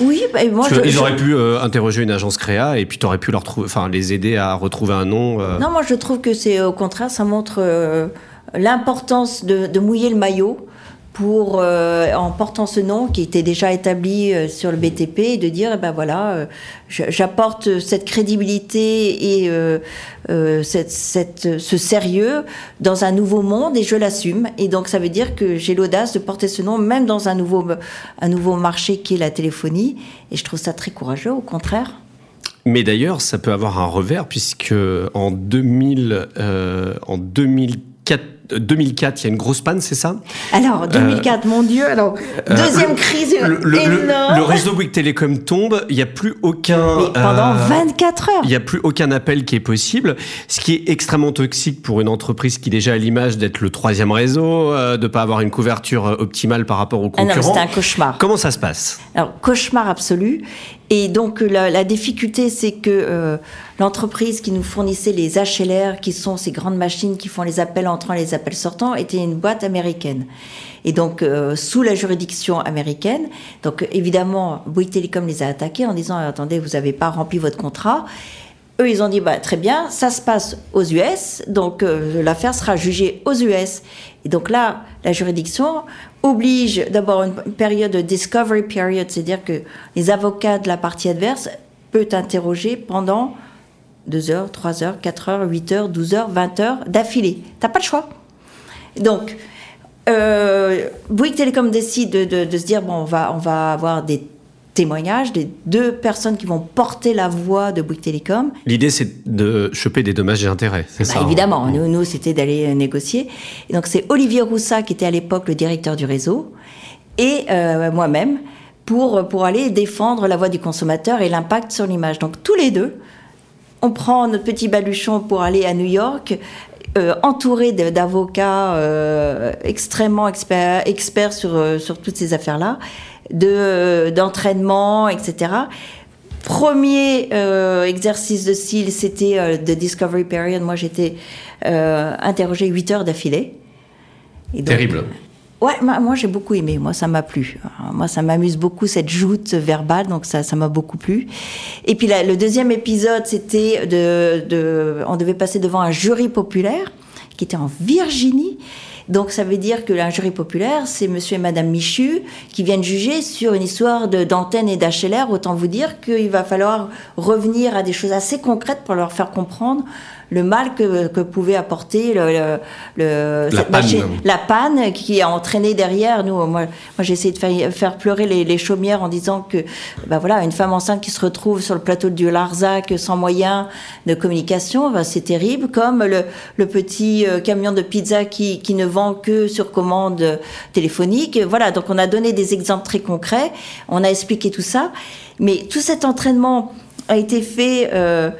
Oui, bah, moi je, Ils auraient pu euh, interroger une agence créa et puis tu aurais pu leur enfin, les aider à retrouver un nom. Euh. Non, moi je trouve que c'est au contraire, ça montre euh, l'importance de, de, mouiller le maillot pour, euh, en portant ce nom qui était déjà établi euh, sur le BTP, et de dire, eh ben voilà, euh, j'apporte cette crédibilité et cette, ce sérieux dans un nouveau monde et je l'assume. Et donc ça veut dire que j'ai l'audace de porter ce nom même dans un nouveau, un nouveau marché qui est la téléphonie. Et je trouve ça très courageux, au contraire. Mais d'ailleurs, ça peut avoir un revers puisque en 2000, euh, en 2004 2004, il y a une grosse panne, c'est ça? Alors, 2004, euh, mon Dieu, alors, euh, deuxième crise le, le, énorme. Le, réseau Bouygues Télécom tombe, il n'y a plus aucun... Mais pendant 24 euh, heures Il n'y a plus aucun appel qui est possible, ce qui est extrêmement toxique pour une entreprise qui déjà a l'image d'être le troisième réseau, de ne pas avoir une couverture optimale par rapport aux concurrents. Ah non, c'est un cauchemar. Comment ça se passe? Alors, cauchemar absolu. Et donc la, la difficulté, c'est que l'entreprise qui nous fournissait les HLR, qui sont ces grandes machines qui font les appels entrants les appels sortants, était une boîte américaine. Et donc euh, sous la juridiction américaine. Donc évidemment, Bouygues Telecom les a attaqués en disant attendez, vous n'avez pas rempli votre contrat. Eux, ils ont dit bah, très bien, ça se passe aux US, donc euh, l'affaire sera jugée aux US. Et donc là, la juridiction oblige d'abord une période de discovery period, c'est-à-dire que les avocats de la partie adverse peuvent interroger pendant 2 heures, 3 heures, 4 heures, 8 heures, 12 heures, 20 heures d'affilée. T'as pas le choix. Donc, euh, Bouygues Telecom décide de, de, de, se dire bon, on va, on va avoir des témoignages des deux personnes qui vont porter la voix de Bouygues Télécom. L'idée, c'est de choper des dommages et intérêts, c'est bah, ça hein Évidemment, nous, nous c'était d'aller euh, négocier. Et donc, c'est Olivier Roussat, qui était à l'époque le directeur du réseau, et euh, moi-même, pour, pour aller défendre la voix du consommateur et l'impact sur l'image. Donc tous les deux, on prend notre petit baluchon pour aller à New York, euh, entouré d'avocats euh, extrêmement experts, euh, sur toutes ces affaires-là, d'entraînement, etc. Premier exercice de style, c'était de Discovery Period. Moi, j'étais interrogée 8 heures d'affilée. Terrible. Ouais, moi j'ai beaucoup aimé, moi ça m'a plu. Moi ça m'amuse beaucoup cette joute verbale, donc ça ça m'a beaucoup plu. Et puis le deuxième épisode, c'était de, on devait passer devant un jury populaire qui était en Virginie. Donc ça veut dire que un jury populaire, c'est monsieur et madame Michu qui viennent juger sur une histoire d'antenne et d'HLR. Autant vous dire qu'il va falloir revenir à des choses assez concrètes pour leur faire comprendre le mal que, que pouvait apporter le, le, la, panne. la panne qui a entraîné derrière nous. Moi, moi j'ai essayé de faire, faire pleurer les, les, chaumières en disant que, ben voilà, une femme enceinte qui se retrouve sur le plateau du Larzac sans moyen de communication, ben c'est terrible. Comme le, le petit euh, camion de pizza qui, qui ne vend que sur commande téléphonique. Voilà, donc on a donné des exemples très concrets, on a expliqué tout ça, mais tout cet entraînement a été fait. Euh,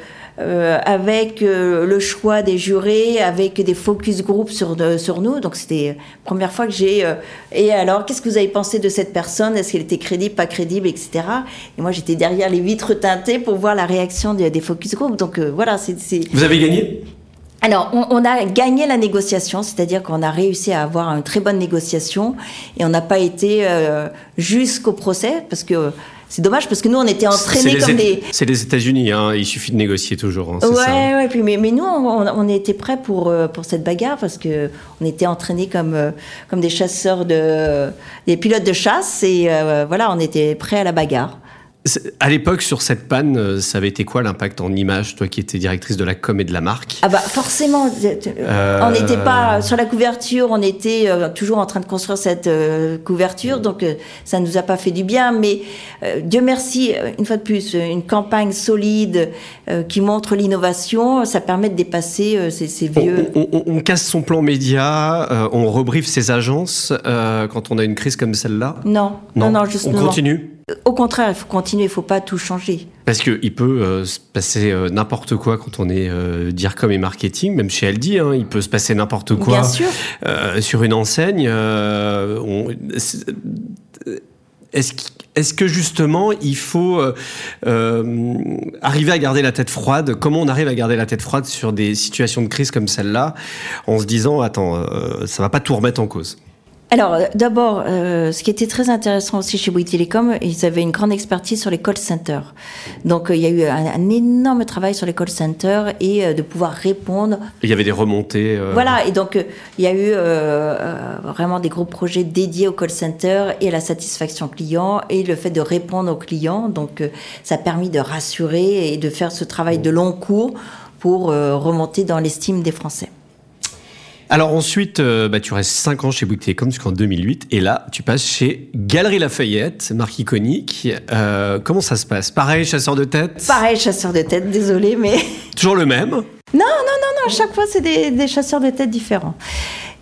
euh, avec euh, le choix des jurés, avec des focus group sur, sur nous. Donc c'était la première fois que j'ai... Euh, et alors, qu'est-ce que vous avez pensé de cette personne? Est-ce qu'elle était crédible, pas crédible, etc. Et moi, j'étais derrière les vitres teintées pour voir la réaction des, des focus group. Donc voilà, c'est... Vous avez gagné? Alors, on, on, a gagné la négociation, c'est-à-dire qu'on a réussi à avoir une très bonne négociation et on n'a pas été jusqu'au procès parce que c'est dommage parce que nous, on était entraînés comme des. C'est les États-Unis, hein, il suffit de négocier toujours. Hein, ouais, ça. ouais. Puis, mais, mais nous, on, on, était prêts pour, euh, pour cette bagarre parce que on était entraînés comme, euh, comme des chasseurs de. des pilotes de chasse et euh, voilà, on était prêts à la bagarre. À l'époque, sur cette panne, euh, ça avait été quoi l'impact en image, toi qui étais directrice de la com et de la marque? Ah bah forcément, euh... on n'était pas sur la couverture, on était euh, toujours en train de construire cette euh, couverture, donc euh, ça nous a pas fait du bien. Mais Dieu merci, une fois de plus, une campagne solide qui montre l'innovation, ça permet de dépasser ces, ces, vieux. On, on, on, casse son plan média, on rebriefe ses agences quand on a une crise comme celle-là? Non, non, non, non justement. On continue? Au contraire, il faut continuer, il ne faut pas tout changer. Parce qu'il peut euh, se passer euh, n'importe quoi quand on est euh, DIRCOM et marketing, même chez Aldi, hein, il peut se passer n'importe quoi Bien sûr. Euh, sur une enseigne. Est-ce est que justement il faut arriver à garder la tête froide? Comment on arrive à garder la tête froide sur des situations de crise comme celle-là, en se disant attends, ça va pas tout remettre en cause? Alors, d'abord, euh, ce qui était très intéressant aussi chez Bouygues Télécom, ils avaient une grande expertise sur les call centers. Donc, euh, il y a eu un, un, énorme travail sur les call centers et euh, de pouvoir répondre. Il y avait des remontées. Euh... Voilà, et donc, il y a eu euh, vraiment des gros projets dédiés au call center et à la satisfaction client et le fait de répondre aux clients. Donc, ça a permis de rassurer et de faire ce travail de long cours pour remonter dans l'estime des Français. Alors ensuite, euh, bah, tu restes 5 ans chez Bouygues Télécom jusqu'en 2008 et là, tu passes chez Galerie Lafayette, marque iconique. Euh, comment ça se passe? Pareil, chasseur de tête? Pareil, chasseur de tête, désolé, mais... Toujours le même? Non, non, non, non, à chaque fois, c'est des, des, chasseurs de tête différents.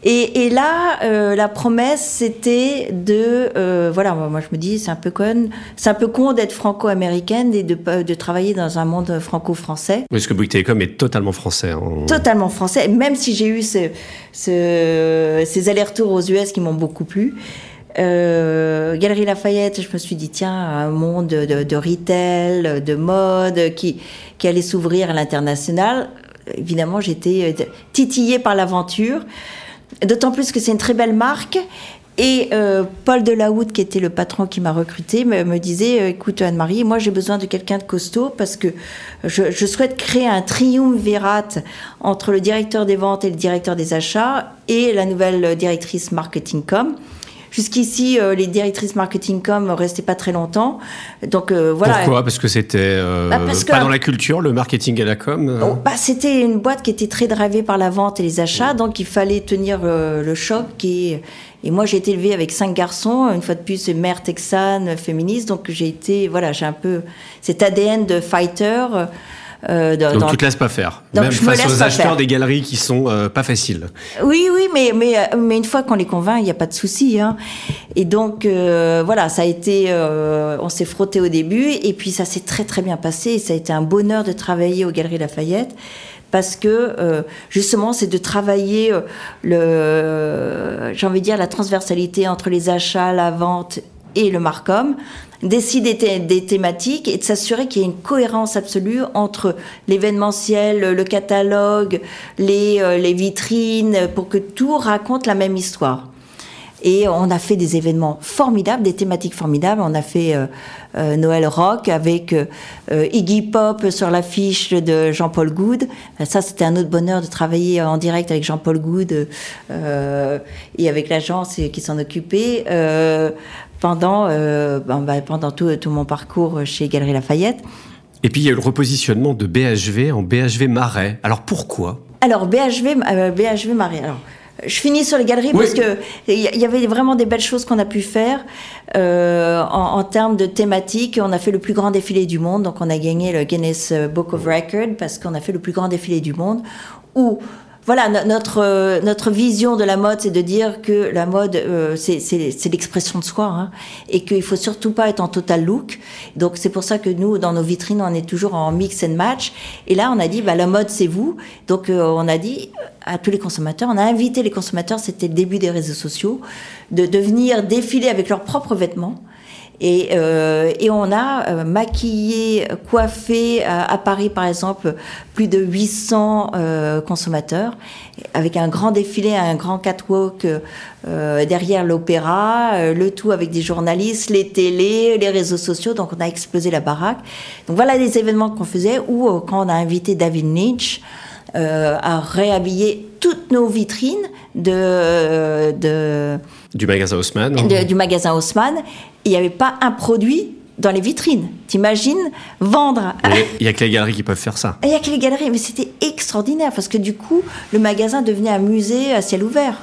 Et, et là, euh, la promesse, c'était de, euh, voilà, moi je me dis, c'est un peu con, c'est un peu con d'être franco-américaine et de, de travailler dans un monde franco-français. Parce que Bouygues Télécom est totalement français. Hein. Totalement français, même si j'ai eu ce, ce, ces allers-retours aux US qui m'ont beaucoup plu. Euh, Galerie Lafayette, je me suis dit, tiens, un monde de, de retail, de mode qui, qui allait s'ouvrir à l'international. Évidemment, j'étais titillée par l'aventure. D'autant plus que c'est une très belle marque. Et euh, Paul Delahoute, qui était le patron qui m'a recruté, me, disait Écoute, Anne-Marie, moi j'ai besoin de quelqu'un de costaud parce que je, je, souhaite créer un triumvirat entre le directeur des ventes et le directeur des achats et la nouvelle directrice marketing com. Jusqu'ici, euh, les directrices marketing com restaient pas très longtemps. Donc euh, voilà. Pourquoi? Parce que c'était euh, bah pas dans la culture, le marketing et la com. Oh, bah, c'était une boîte qui était très drivée par la vente et les achats, donc il fallait tenir le choc. Et, et moi, j'ai été élevée avec cinq garçons, une fois de plus, mère texane, féministe, donc j'ai été, voilà, j'ai un peu cet ADN de fighter. Euh, dans, Donc tu te laisses pas faire, même face aux acheteurs des galeries qui sont euh, pas faciles. Oui, oui, mais mais mais une fois qu'on les convainc, il n'y a pas de souci. Hein. Et donc voilà, ça a été, on s'est frotté au début, et puis ça s'est très très bien passé. Et ça a été un bonheur de travailler aux Galeries Lafayette parce que euh, justement c'est de travailler euh, le j'ai envie de dire la transversalité entre les achats, la vente et le marcom, décider des, thématiques et de s'assurer qu'il y ait une cohérence absolue entre l'événementiel, le catalogue, les, euh, les vitrines, pour que tout raconte la même histoire. Et on a fait des événements formidables, des thématiques formidables. On a fait euh, euh, Noël Rock avec Iggy Pop sur l'affiche de Jean-Paul Goud. Ça, c'était un autre bonheur de travailler en direct avec Jean-Paul Goud et avec l'agence qui s'en occupait pendant, ben, ben, pendant tout, tout, mon parcours chez Galerie Lafayette. Et puis il y a eu le repositionnement de BHV en BHV Marais. Alors pourquoi? Alors BHV, BHV Marais. Alors, je finis sur les galeries parce que il y avait vraiment des belles choses qu'on a pu faire euh, en, en, termes de thématiques. On a fait le plus grand défilé du monde, donc on a gagné le Guinness Book of Records parce qu'on a fait le plus grand défilé du monde où voilà, notre, euh, notre vision de la mode, c'est de dire que la mode, euh, c'est l'expression de soi, hein, et qu'il faut surtout pas être en total look. Donc c'est pour ça que nous, dans nos vitrines, on est toujours en mix and match. Et là, on a dit, bah, la mode, c'est vous. Donc euh, on a dit à tous les consommateurs, on a invité les consommateurs, c'était le début des réseaux sociaux, de, de venir défiler avec leurs propres vêtements. Et, euh, et on a euh, maquillé, coiffé à, Paris, par exemple, plus de 800 euh, consommateurs, avec un grand défilé, un grand catwalk euh, derrière l'opéra, le tout avec des journalistes, les télés, les réseaux sociaux. Donc on a explosé la baraque. Donc voilà les événements qu'on faisait, ou quand on a invité David Lynch, euh, à réhabiller toutes nos vitrines de, de du magasin Haussmann. du magasin Haussmann. Il n'y avait pas un produit dans les vitrines. T'imagines vendre. Il n'y a que les galeries qui peuvent faire ça. Il n'y a que les galeries, mais c'était extraordinaire parce que du coup, le magasin devenait un musée à ciel ouvert.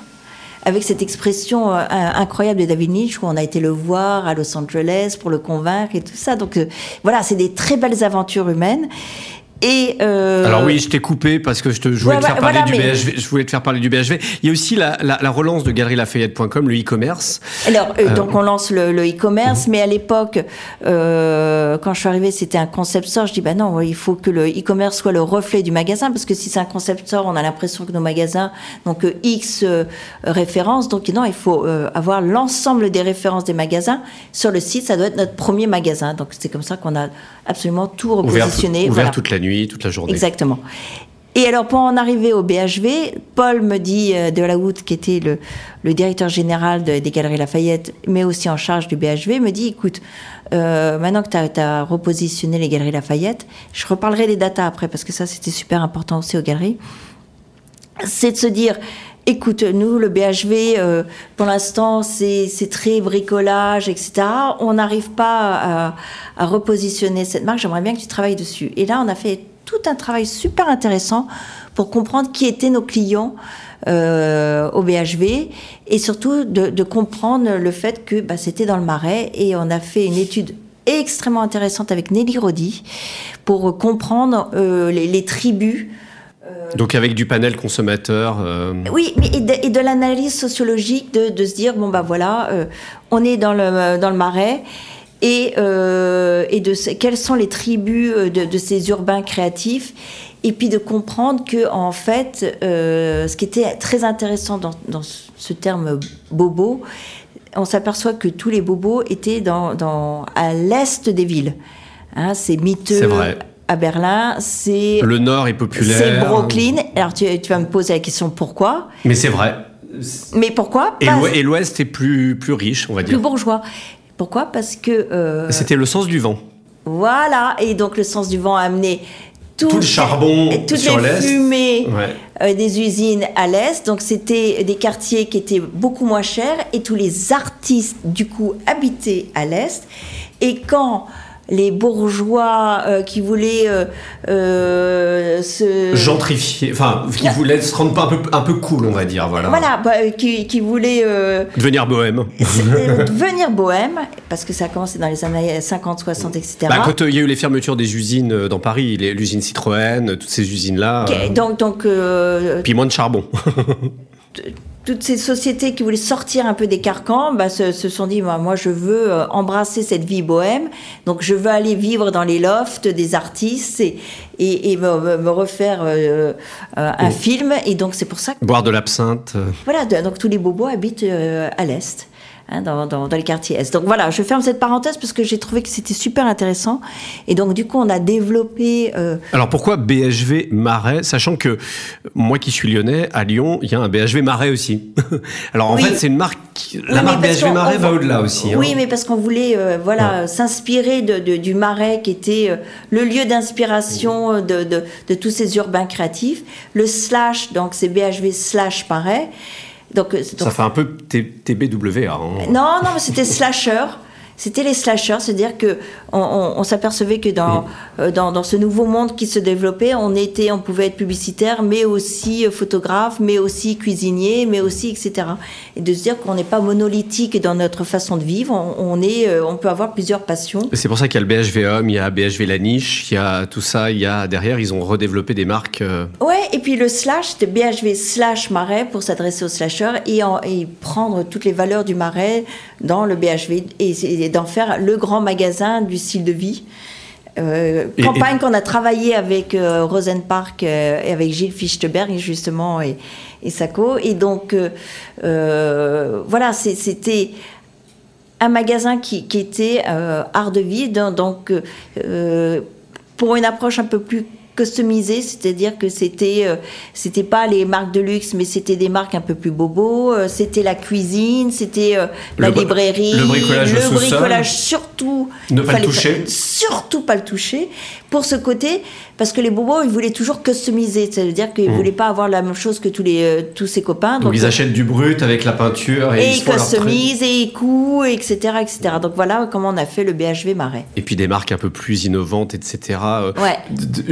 Avec cette expression euh, incroyable de David Nietzsche où on a été le voir à Los Angeles pour le convaincre et tout ça. Donc euh, voilà, c'est des très belles aventures humaines. Et euh... Alors oui, je t'ai coupé parce que je, te, je voulais te faire parler du BHV. Je voulais te faire parler du BHV. Il y a aussi la, la, la relance de galerielafayette.com, le e-commerce. Alors euh, euh, donc on lance le e-commerce, mhm. mais à l'époque, euh, quand je suis arrivée, c'était un concept store. Je dis bah non, il faut que le e-commerce soit le reflet du magasin parce que si c'est un concept store, on a l'impression que nos magasins donc X références. Donc non, il faut avoir l'ensemble des références des magasins sur le site. Ça doit être notre premier magasin. Donc c'est comme ça qu'on a absolument tout repositionné. Ouvert, toute la nuit, toute la journée. Exactement. Et alors, pour en arriver au BHV, Paul me dit, euh, de la Houte, qui était le, le directeur général des Galeries Lafayette, mais aussi en charge du BHV, me dit, écoute, euh, maintenant que tu as, repositionné les Galeries Lafayette, je reparlerai des datas après, parce que ça, c'était super important aussi aux galeries, c'est de se dire, écoute, nous, le BHV, euh, pour l'instant, c'est très bricolage, etc. On n'arrive pas à, repositionner cette marque. J'aimerais bien que tu travailles dessus. Et là, on a fait tout un travail super intéressant pour comprendre qui étaient nos clients euh, au BHV et surtout de, comprendre le fait que bah, c'était dans le marais. Et on a fait une étude extrêmement intéressante avec Nelly Rodi pour comprendre euh, les tribus Donc avec du panel consommateur. Euh, oui, et de, l'analyse sociologique de, de, se dire bon bah voilà, euh, on est dans le dans le marais et et de quelles sont les tribus de, de, ces urbains créatifs et puis de comprendre que en fait, ce qui était très intéressant dans, dans ce terme bobo, on s'aperçoit que tous les bobos étaient dans, dans à l'est des villes. Hein, c'est miteux. À Berlin, c'est... Le Nord est populaire. C'est Brooklyn. Alors tu, vas me poser la question pourquoi? Mais c'est vrai. Mais pourquoi? Et l'Ouest est plus, plus riche, on va dire. Plus bourgeois. Pourquoi? Parce que... Euh, C'était le sens du vent. Voilà, et donc le sens du vent a amené tout, le charbon toutes sur les fumées euh, des usines à l'est. Donc c'était des quartiers qui étaient beaucoup moins chers et tous les artistes du coup habitaient à l'est. Et quand les bourgeois euh, qui voulaient euh, euh, se gentrifier, enfin qui voulaient se rendre un peu un peu cool, on va dire, voilà. Voilà, bah, qui, qui voulaient devenir bohème. devenir bohème, parce que ça a commencé dans les années 50, 60, etc. Bah, quand il y a eu les fermetures des usines dans Paris, l'usine Citroën, toutes ces usines là. donc donc. Puis moins de charbon. toutes ces sociétés qui voulaient sortir un peu des carcans bah, se, sont dit moi, je veux euh, embrasser cette vie bohème, donc je veux aller vivre dans les lofts des artistes et, et, me, refaire euh, euh, un film. Et donc c'est pour ça que... Boire de l'absinthe. Voilà, donc tous les bobos habitent à l'Est. Hein, dans, dans, dans, les quartiers Est. Donc voilà, je ferme cette parenthèse parce que j'ai trouvé que c'était super intéressant. Et donc du coup, on a développé. Euh... Alors pourquoi BHV Marais, sachant que moi qui suis lyonnais, à Lyon, il y a un BHV Marais aussi. Alors en fait, c'est une marque. La marque BHV Marais va au-delà aussi. Hein. Oui, mais parce qu'on voulait, euh, voilà, s'inspirer de, de, du Marais, qui était euh, le lieu d'inspiration de, de, de tous ces urbains créatifs. Le slash, donc c'est BHV slash Marais. Donc, euh, ça fait un peu TBWA. Hein. Non, non, mais c'était slasher c'était les slashers, c'est-à-dire que on, s'apercevait que dans, euh, dans, dans, ce nouveau monde qui se développait, on était, on pouvait être publicitaire, mais aussi euh, photographe, mais aussi cuisinier, mais aussi etc. Et de se dire qu'on n'est pas monolithique dans notre façon de vivre, on, est, euh, on peut avoir plusieurs passions. C'est pour ça qu'il y a le BHV Homme, il y a BHV La Niche, il y a tout ça, il y a derrière, ils ont redéveloppé des marques. Ouais, et puis le slash, c'était BHV slash marais pour s'adresser aux slashers et, et prendre toutes les valeurs du marais dans le BHV et, et d'en faire le grand magasin du style de vie. Euh, campagne qu'on a travaillé avec euh, Rosen Park euh, et avec Gilles Fichtberg justement et, et Sacco. Et donc euh, voilà, c'était un magasin qui, qui était art de vie, donc pour une approche un peu plus customisé, c'est-à-dire que c'était euh, c'était pas les marques de luxe, mais c'était des marques un peu plus bobo. Euh, c'était la cuisine, c'était euh, la librairie, le bricolage, le bricolage surtout. Ne pas le toucher. Surtout pas le toucher. Pour ce côté, parce que les bobos, ils voulaient toujours customiser, c'est-à-dire qu'ils ne mmh. voulaient pas avoir la même chose que tous les tous ses copains. Donc, ils achètent du brut avec la peinture et, ils, customisent et ils coupent, etc., etc. Donc voilà comment on a fait le BHV Marais. Et puis des marques un peu plus innovantes, etc. Ouais.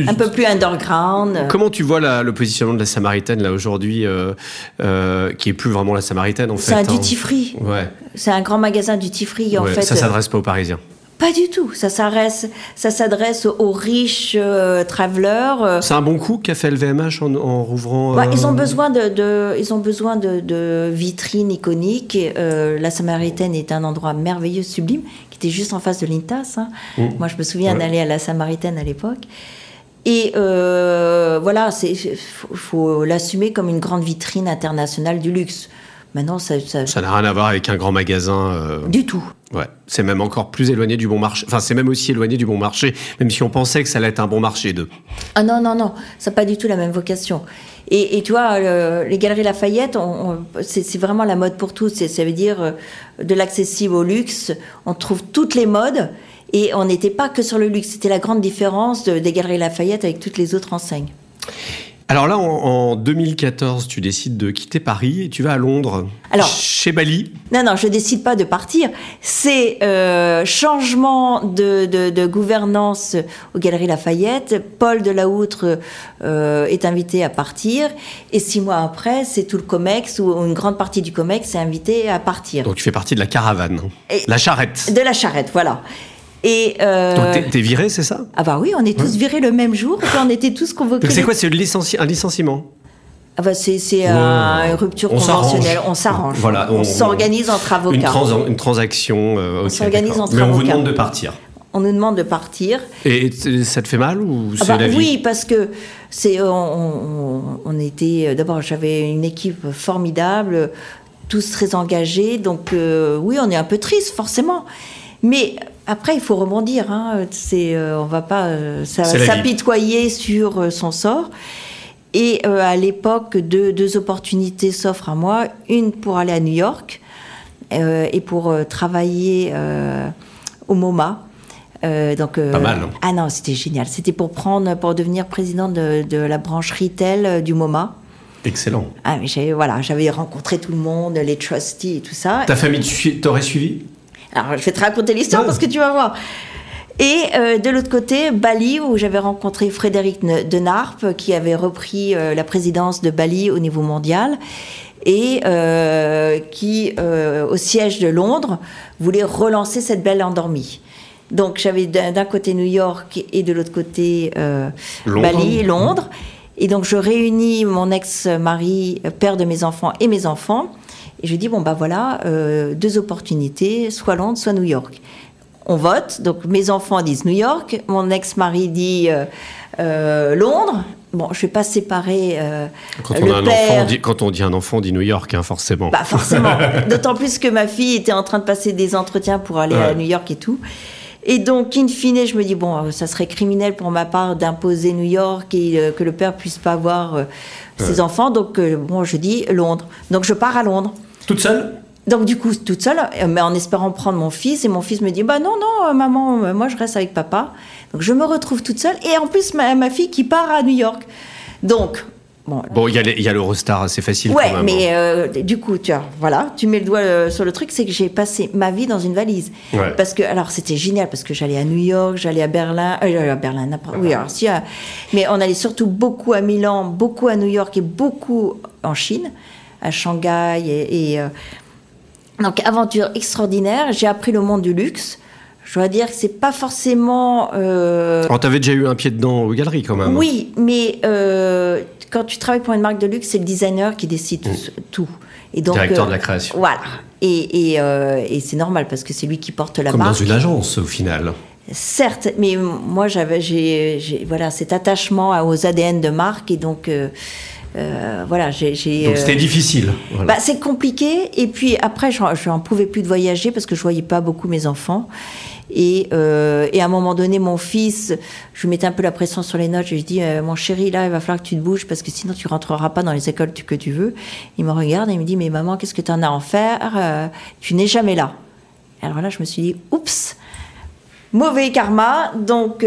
un peu plus underground. Comment tu vois la, le positionnement de la Samaritaine là aujourd'hui, euh, euh, qui est plus vraiment la Samaritaine en fait C'est un duty free. Ouais. C'est un grand magasin duty free en fait. Ça s'adresse pas aux Parisiens. Pas du tout. Ça s'adresse, ça s'adresse aux riches euh, travelers. C'est un bon coup qu'a fait LVMH en, en rouvrant. Ils ont besoin de, de, ils ont besoin de, de vitrines iconiques. la Samaritaine est un endroit merveilleux, sublime, qui était juste en face de l'Intas. Hein. Mmh. Moi, je me souviens d'aller à la Samaritaine à l'époque. Et euh, voilà, il faut, l'assumer comme une grande vitrine internationale du luxe. Maintenant, ça, ça n'a rien à voir avec un grand magasin. Euh, du tout. Ouais, c'est même encore plus éloigné du bon marché. Enfin, c'est même aussi éloigné du bon marché, même si on pensait que ça allait être un bon marché de. Ah non, non, non, ça n'a pas du tout la même vocation. Et, tu vois, les galeries Lafayette, c'est vraiment la mode pour tous. Ça veut dire euh, de l'accessible au luxe. On trouve toutes les modes. Et on n'était pas que sur le luxe, c'était la grande différence des Galeries Lafayette avec toutes les autres enseignes. Alors là, en, 2014, tu décides de quitter Paris et tu vas à Londres. Alors, chez Bali. Non, non, je décide pas de partir. C'est euh, changement de, gouvernance aux Galeries Lafayette. Paul Delahoutre euh, est invité à partir, et six mois après, c'est tout le Comex ou une grande partie du Comex est invité à partir. Donc tu fais partie de la caravane, la charrette. De la charrette, voilà. Et euh... Donc t'es viré, c'est ça? Ah bah oui, on est tous virés le même jour, et on était tous convoqués. c'est quoi C'est un licenciement? Ah bah c'est une rupture conventionnelle, on s'arrange. Voilà, on, s'organise entre avocats. Une, transaction. Euh, on s'organise entre Mais avocats. on vous demande de partir. On nous demande de partir. Et ça te fait mal ou ah bah, Oui, parce que c'est on, on, était d'abord j'avais une équipe formidable, tous très engagés, donc euh, oui on est un peu triste forcément. Mais après, il faut rebondir. Hein. C'est, euh, on va pas euh, s'apitoyer sur euh, son sort. Et à l'époque, deux, deux, opportunités s'offrent à moi. Une pour aller à New York et pour travailler au MoMA. donc, pas mal. Hein. Ah non, c'était génial. C'était pour prendre, pour devenir président de, de la branche retail du MoMA. Excellent. Ah, mais j'avais, voilà, j'avais rencontré tout le monde, les trustees et tout ça. Ta famille t'aurait suivi? Alors, je vais te raconter l'histoire parce que tu vas voir. Et euh, de l'autre côté, Bali, où j'avais rencontré Frédéric de Narpe, qui avait repris euh, la présidence de Bali au niveau mondial et euh, qui, au siège de Londres, voulait relancer cette belle endormie. Donc j'avais d'un côté New York et de l'autre côté Bali, Londres. Et donc je réunis mon ex-mari, père de mes enfants et mes enfants. Et je dis, bon, bah voilà, deux opportunités, soit Londres, soit New York on vote. Donc mes enfants disent New York, mon ex-mari dit euh, euh, Londres. Bon, je vais pas séparer euh, quand on a un Enfant, dit, quand on dit un enfant, on dit New York, hein, forcément. Bah forcément. D'autant plus que ma fille était en train de passer des entretiens pour aller à New York et tout. Et donc, in fine, je me dis, bon, ça serait criminel pour ma part d'imposer New York et que le père puisse pas voir ses enfants. Donc, bon, je dis Londres. Donc, je pars à Londres. Toute seule donc du coup, toute seule, euh, mais en espérant prendre mon fils, et mon fils me dit, bah non, non, euh, maman, euh, moi je reste avec papa. Donc je me retrouve toute seule, et en plus ma, fille qui part à New York. Donc Bon, bon il y a l'Eurostar, assez facile ouais, quand même. mais hein. du coup, tu vois, voilà, tu mets le doigt sur le truc, c'est que j'ai passé ma vie dans une valise. Parce que, alors, c'était génial, parce que j'allais à New York, j'allais à Berlin, euh, à Berlin, n'importe Oui, alors, si, mais on allait surtout beaucoup à Milan, beaucoup à New York et beaucoup en Chine, à Shanghai et, donc, aventure extraordinaire. J'ai appris le monde du luxe. Je dois dire que c'est pas forcément. Euh... Alors, t'avais déjà eu un pied dedans aux galeries quand même. Oui, mais euh, quand tu travailles pour une marque de luxe, c'est le designer qui décide tout. Mm. Et donc, Directeur de la création. Voilà. Et, et, euh, et c'est normal parce que c'est lui qui porte la Comme marque. Comme dans une agence au final. Certes, mais moi j'avais, j'ai, voilà, cet attachement aux ADN de marque et donc euh, euh, voilà, j'ai. Donc c'était euh, difficile. Bah, c'est compliqué. Et puis après, je n'en pouvais plus de voyager parce que je voyais pas beaucoup mes enfants. Et, euh, et, à un moment donné, mon fils, je mettais un peu la pression sur les notes. Je lui dis, mon chéri, là, il va falloir que tu te bouges parce que sinon tu rentreras pas dans les écoles que tu veux. Il me regarde et il me dit, mais maman, qu'est-ce que tu en as à en faire? Tu n'es jamais là. Alors là, je me suis dit, oups, mauvais karma. Donc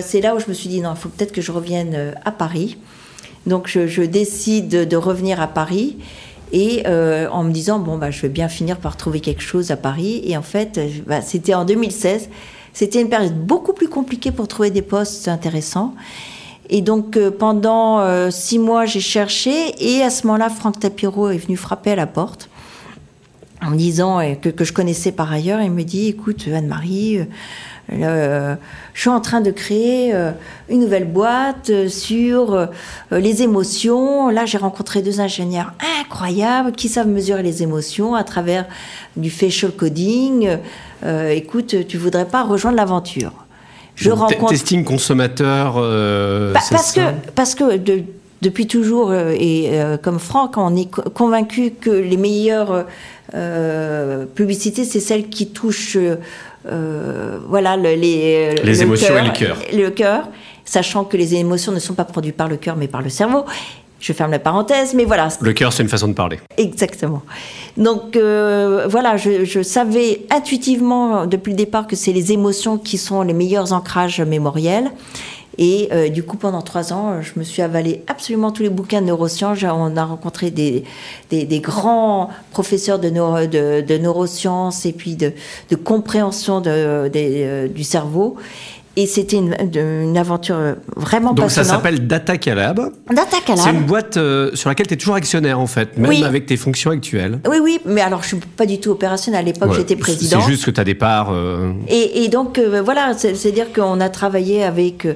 c'est là où je me suis dit, non, il faut peut-être que je revienne à Paris. Donc je, décide de, revenir à Paris et euh, en me disant bon bah je vais bien finir par trouver quelque chose à Paris. Et en fait bah, c'était en 2016 c'était une période beaucoup plus compliquée pour trouver des postes intéressants. Et donc euh, pendant euh, six mois j'ai cherché. Et à ce moment-là Franck Tapiro est venu frapper à la porte en me disant que, que je connaissais par ailleurs. Il me dit écoute Anne-Marie euh, je suis en train de créer euh, une nouvelle boîte euh, sur les émotions. Là, j'ai rencontré deux ingénieurs incroyables qui savent mesurer les émotions à travers du facial coding. écoute, tu voudrais pas rejoindre l'aventure Je rencontre testing consommateur. Bah, parce, que, parce que depuis toujours et comme Franck, on est convaincu que les meilleures publicités, c'est celles qui touchent euh, voilà, les, les émotions et le cœur. Le cœur, sachant que les émotions ne sont pas produites par le cœur, mais par le cerveau. Je ferme la parenthèse, mais voilà. Le cœur, c'est une façon de parler. Exactement. Donc euh, voilà, je, savais intuitivement depuis le départ que c'est les émotions qui sont les meilleurs ancrages mémoriels. Et euh, du coup, pendant trois ans, je me suis avalé absolument tous les bouquins de neurosciences. On a rencontré des, des, grands professeurs de, de, neurosciences et puis de, de compréhension euh, du cerveau. Et c'était une, une, aventure vraiment Donc passionnante. ça s'appelle Data Calab. Data Calab. C'est une boîte euh, sur laquelle tu es toujours actionnaire en fait, même avec tes fonctions actuelles. Oui, oui, mais alors je suis pas du tout opérationnelle. À l'époque, j'étais président. C'est juste que tu as des parts. Euh, et, et, donc euh, voilà, c'est-à-dire qu'on a travaillé avec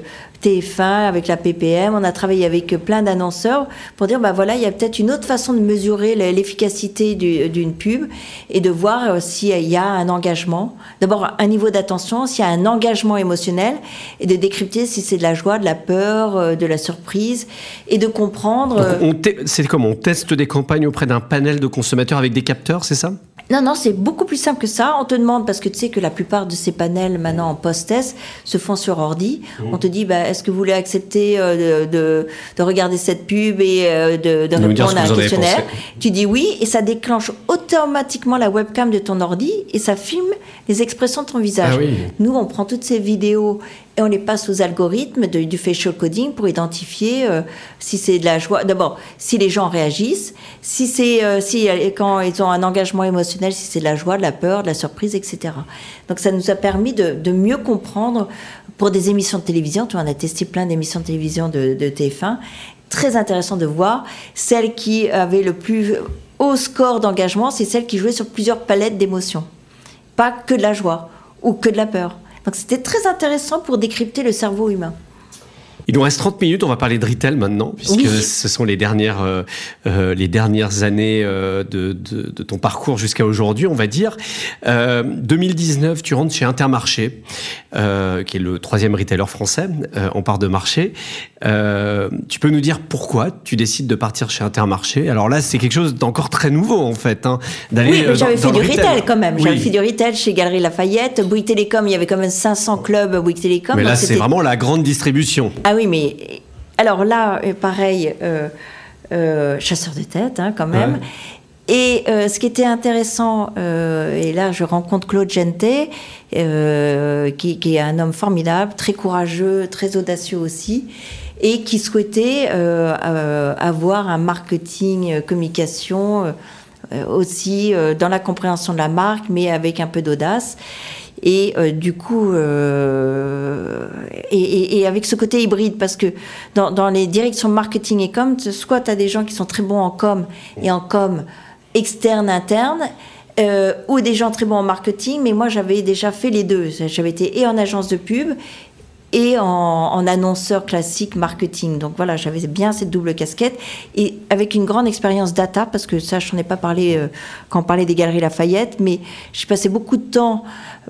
TF1, avec la PPM, on a travaillé avec plein d'annonceurs pour dire, bah voilà, il y a peut-être une autre façon de mesurer l'efficacité d'une pub et de voir euh, s'il y a un engagement. D'abord, un niveau d'attention, s'il y a un engagement émotionnel et de décrypter si c'est de la joie, de la peur, euh, de la surprise et de comprendre. Euh, c'est comme on teste des campagnes auprès d'un panel de consommateurs avec des capteurs, c'est ça? Non, non, c'est beaucoup plus simple que ça. On te demande, parce que tu sais que la plupart de ces panels maintenant en post-test se font sur ordi. Mmh. On te dit, bah, est-ce que vous voulez accepter euh, de, de, regarder cette pub et euh, de, de répondre à un questionnaire? Tu dis oui, et ça déclenche automatiquement la webcam de ton ordi et ça filme les expressions de ton visage. Ah Nous, on prend toutes ces vidéos et on les passe aux algorithmes du facial coding pour identifier euh, si c'est de la joie. D'abord, si les gens réagissent, si c'est euh, si quand ils ont un engagement émotionnel, si c'est de la joie, de la peur, de la surprise, etc. Donc ça nous a permis de, de mieux comprendre pour des émissions de télévision. Tu on a testé plein d'émissions de télévision de, de TF1. Très intéressant de voir celle qui avait le plus haut score d'engagement, c'est celle qui jouait sur plusieurs palettes d'émotions, pas que de la joie ou que de la peur. Donc c'était très intéressant pour décrypter le cerveau humain. Il nous reste 30 minutes, on va parler de retail maintenant, puisque ce sont les dernières, euh, euh, les dernières années euh, de, de, de, ton parcours jusqu'à aujourd'hui, on va dire. 2019, tu rentres chez Intermarché, qui est le troisième retailer français en part de marché. tu peux nous dire pourquoi tu décides de partir chez Intermarché? Alors là, c'est quelque chose d'encore très nouveau, en fait, hein, d'aller Oui, j'avais fait du retail, quand même. J'avais fait du retail chez Galerie Lafayette. Bouygues Télécom, il y avait quand même 500 clubs Bouygues Télécom. Mais là, c'est vraiment la grande distribution. Ah oui, mais alors là, euh, pareil, euh, euh, chasseur de tête, hein, quand même. Et ce qui était intéressant, et là je rencontre Claude Gente, qui, qui, est un homme formidable, très courageux, très audacieux aussi, et qui souhaitait avoir un marketing, communication aussi dans la compréhension de la marque, mais avec un peu d'audace. Et euh, du coup, euh, et, avec ce côté hybride, parce que dans, dans les directions marketing et com, soit tu as des gens qui sont très bons en com et en com externe, interne, euh, ou des gens très bons en marketing, mais moi j'avais déjà fait les deux. J'avais été et en agence de pub et en, annonceur classique marketing. Donc voilà, j'avais bien cette double casquette et avec une grande expérience data, parce que ça, je n'en ai pas parlé euh, quand on parlait des galeries Lafayette, mais j'ai passé beaucoup de temps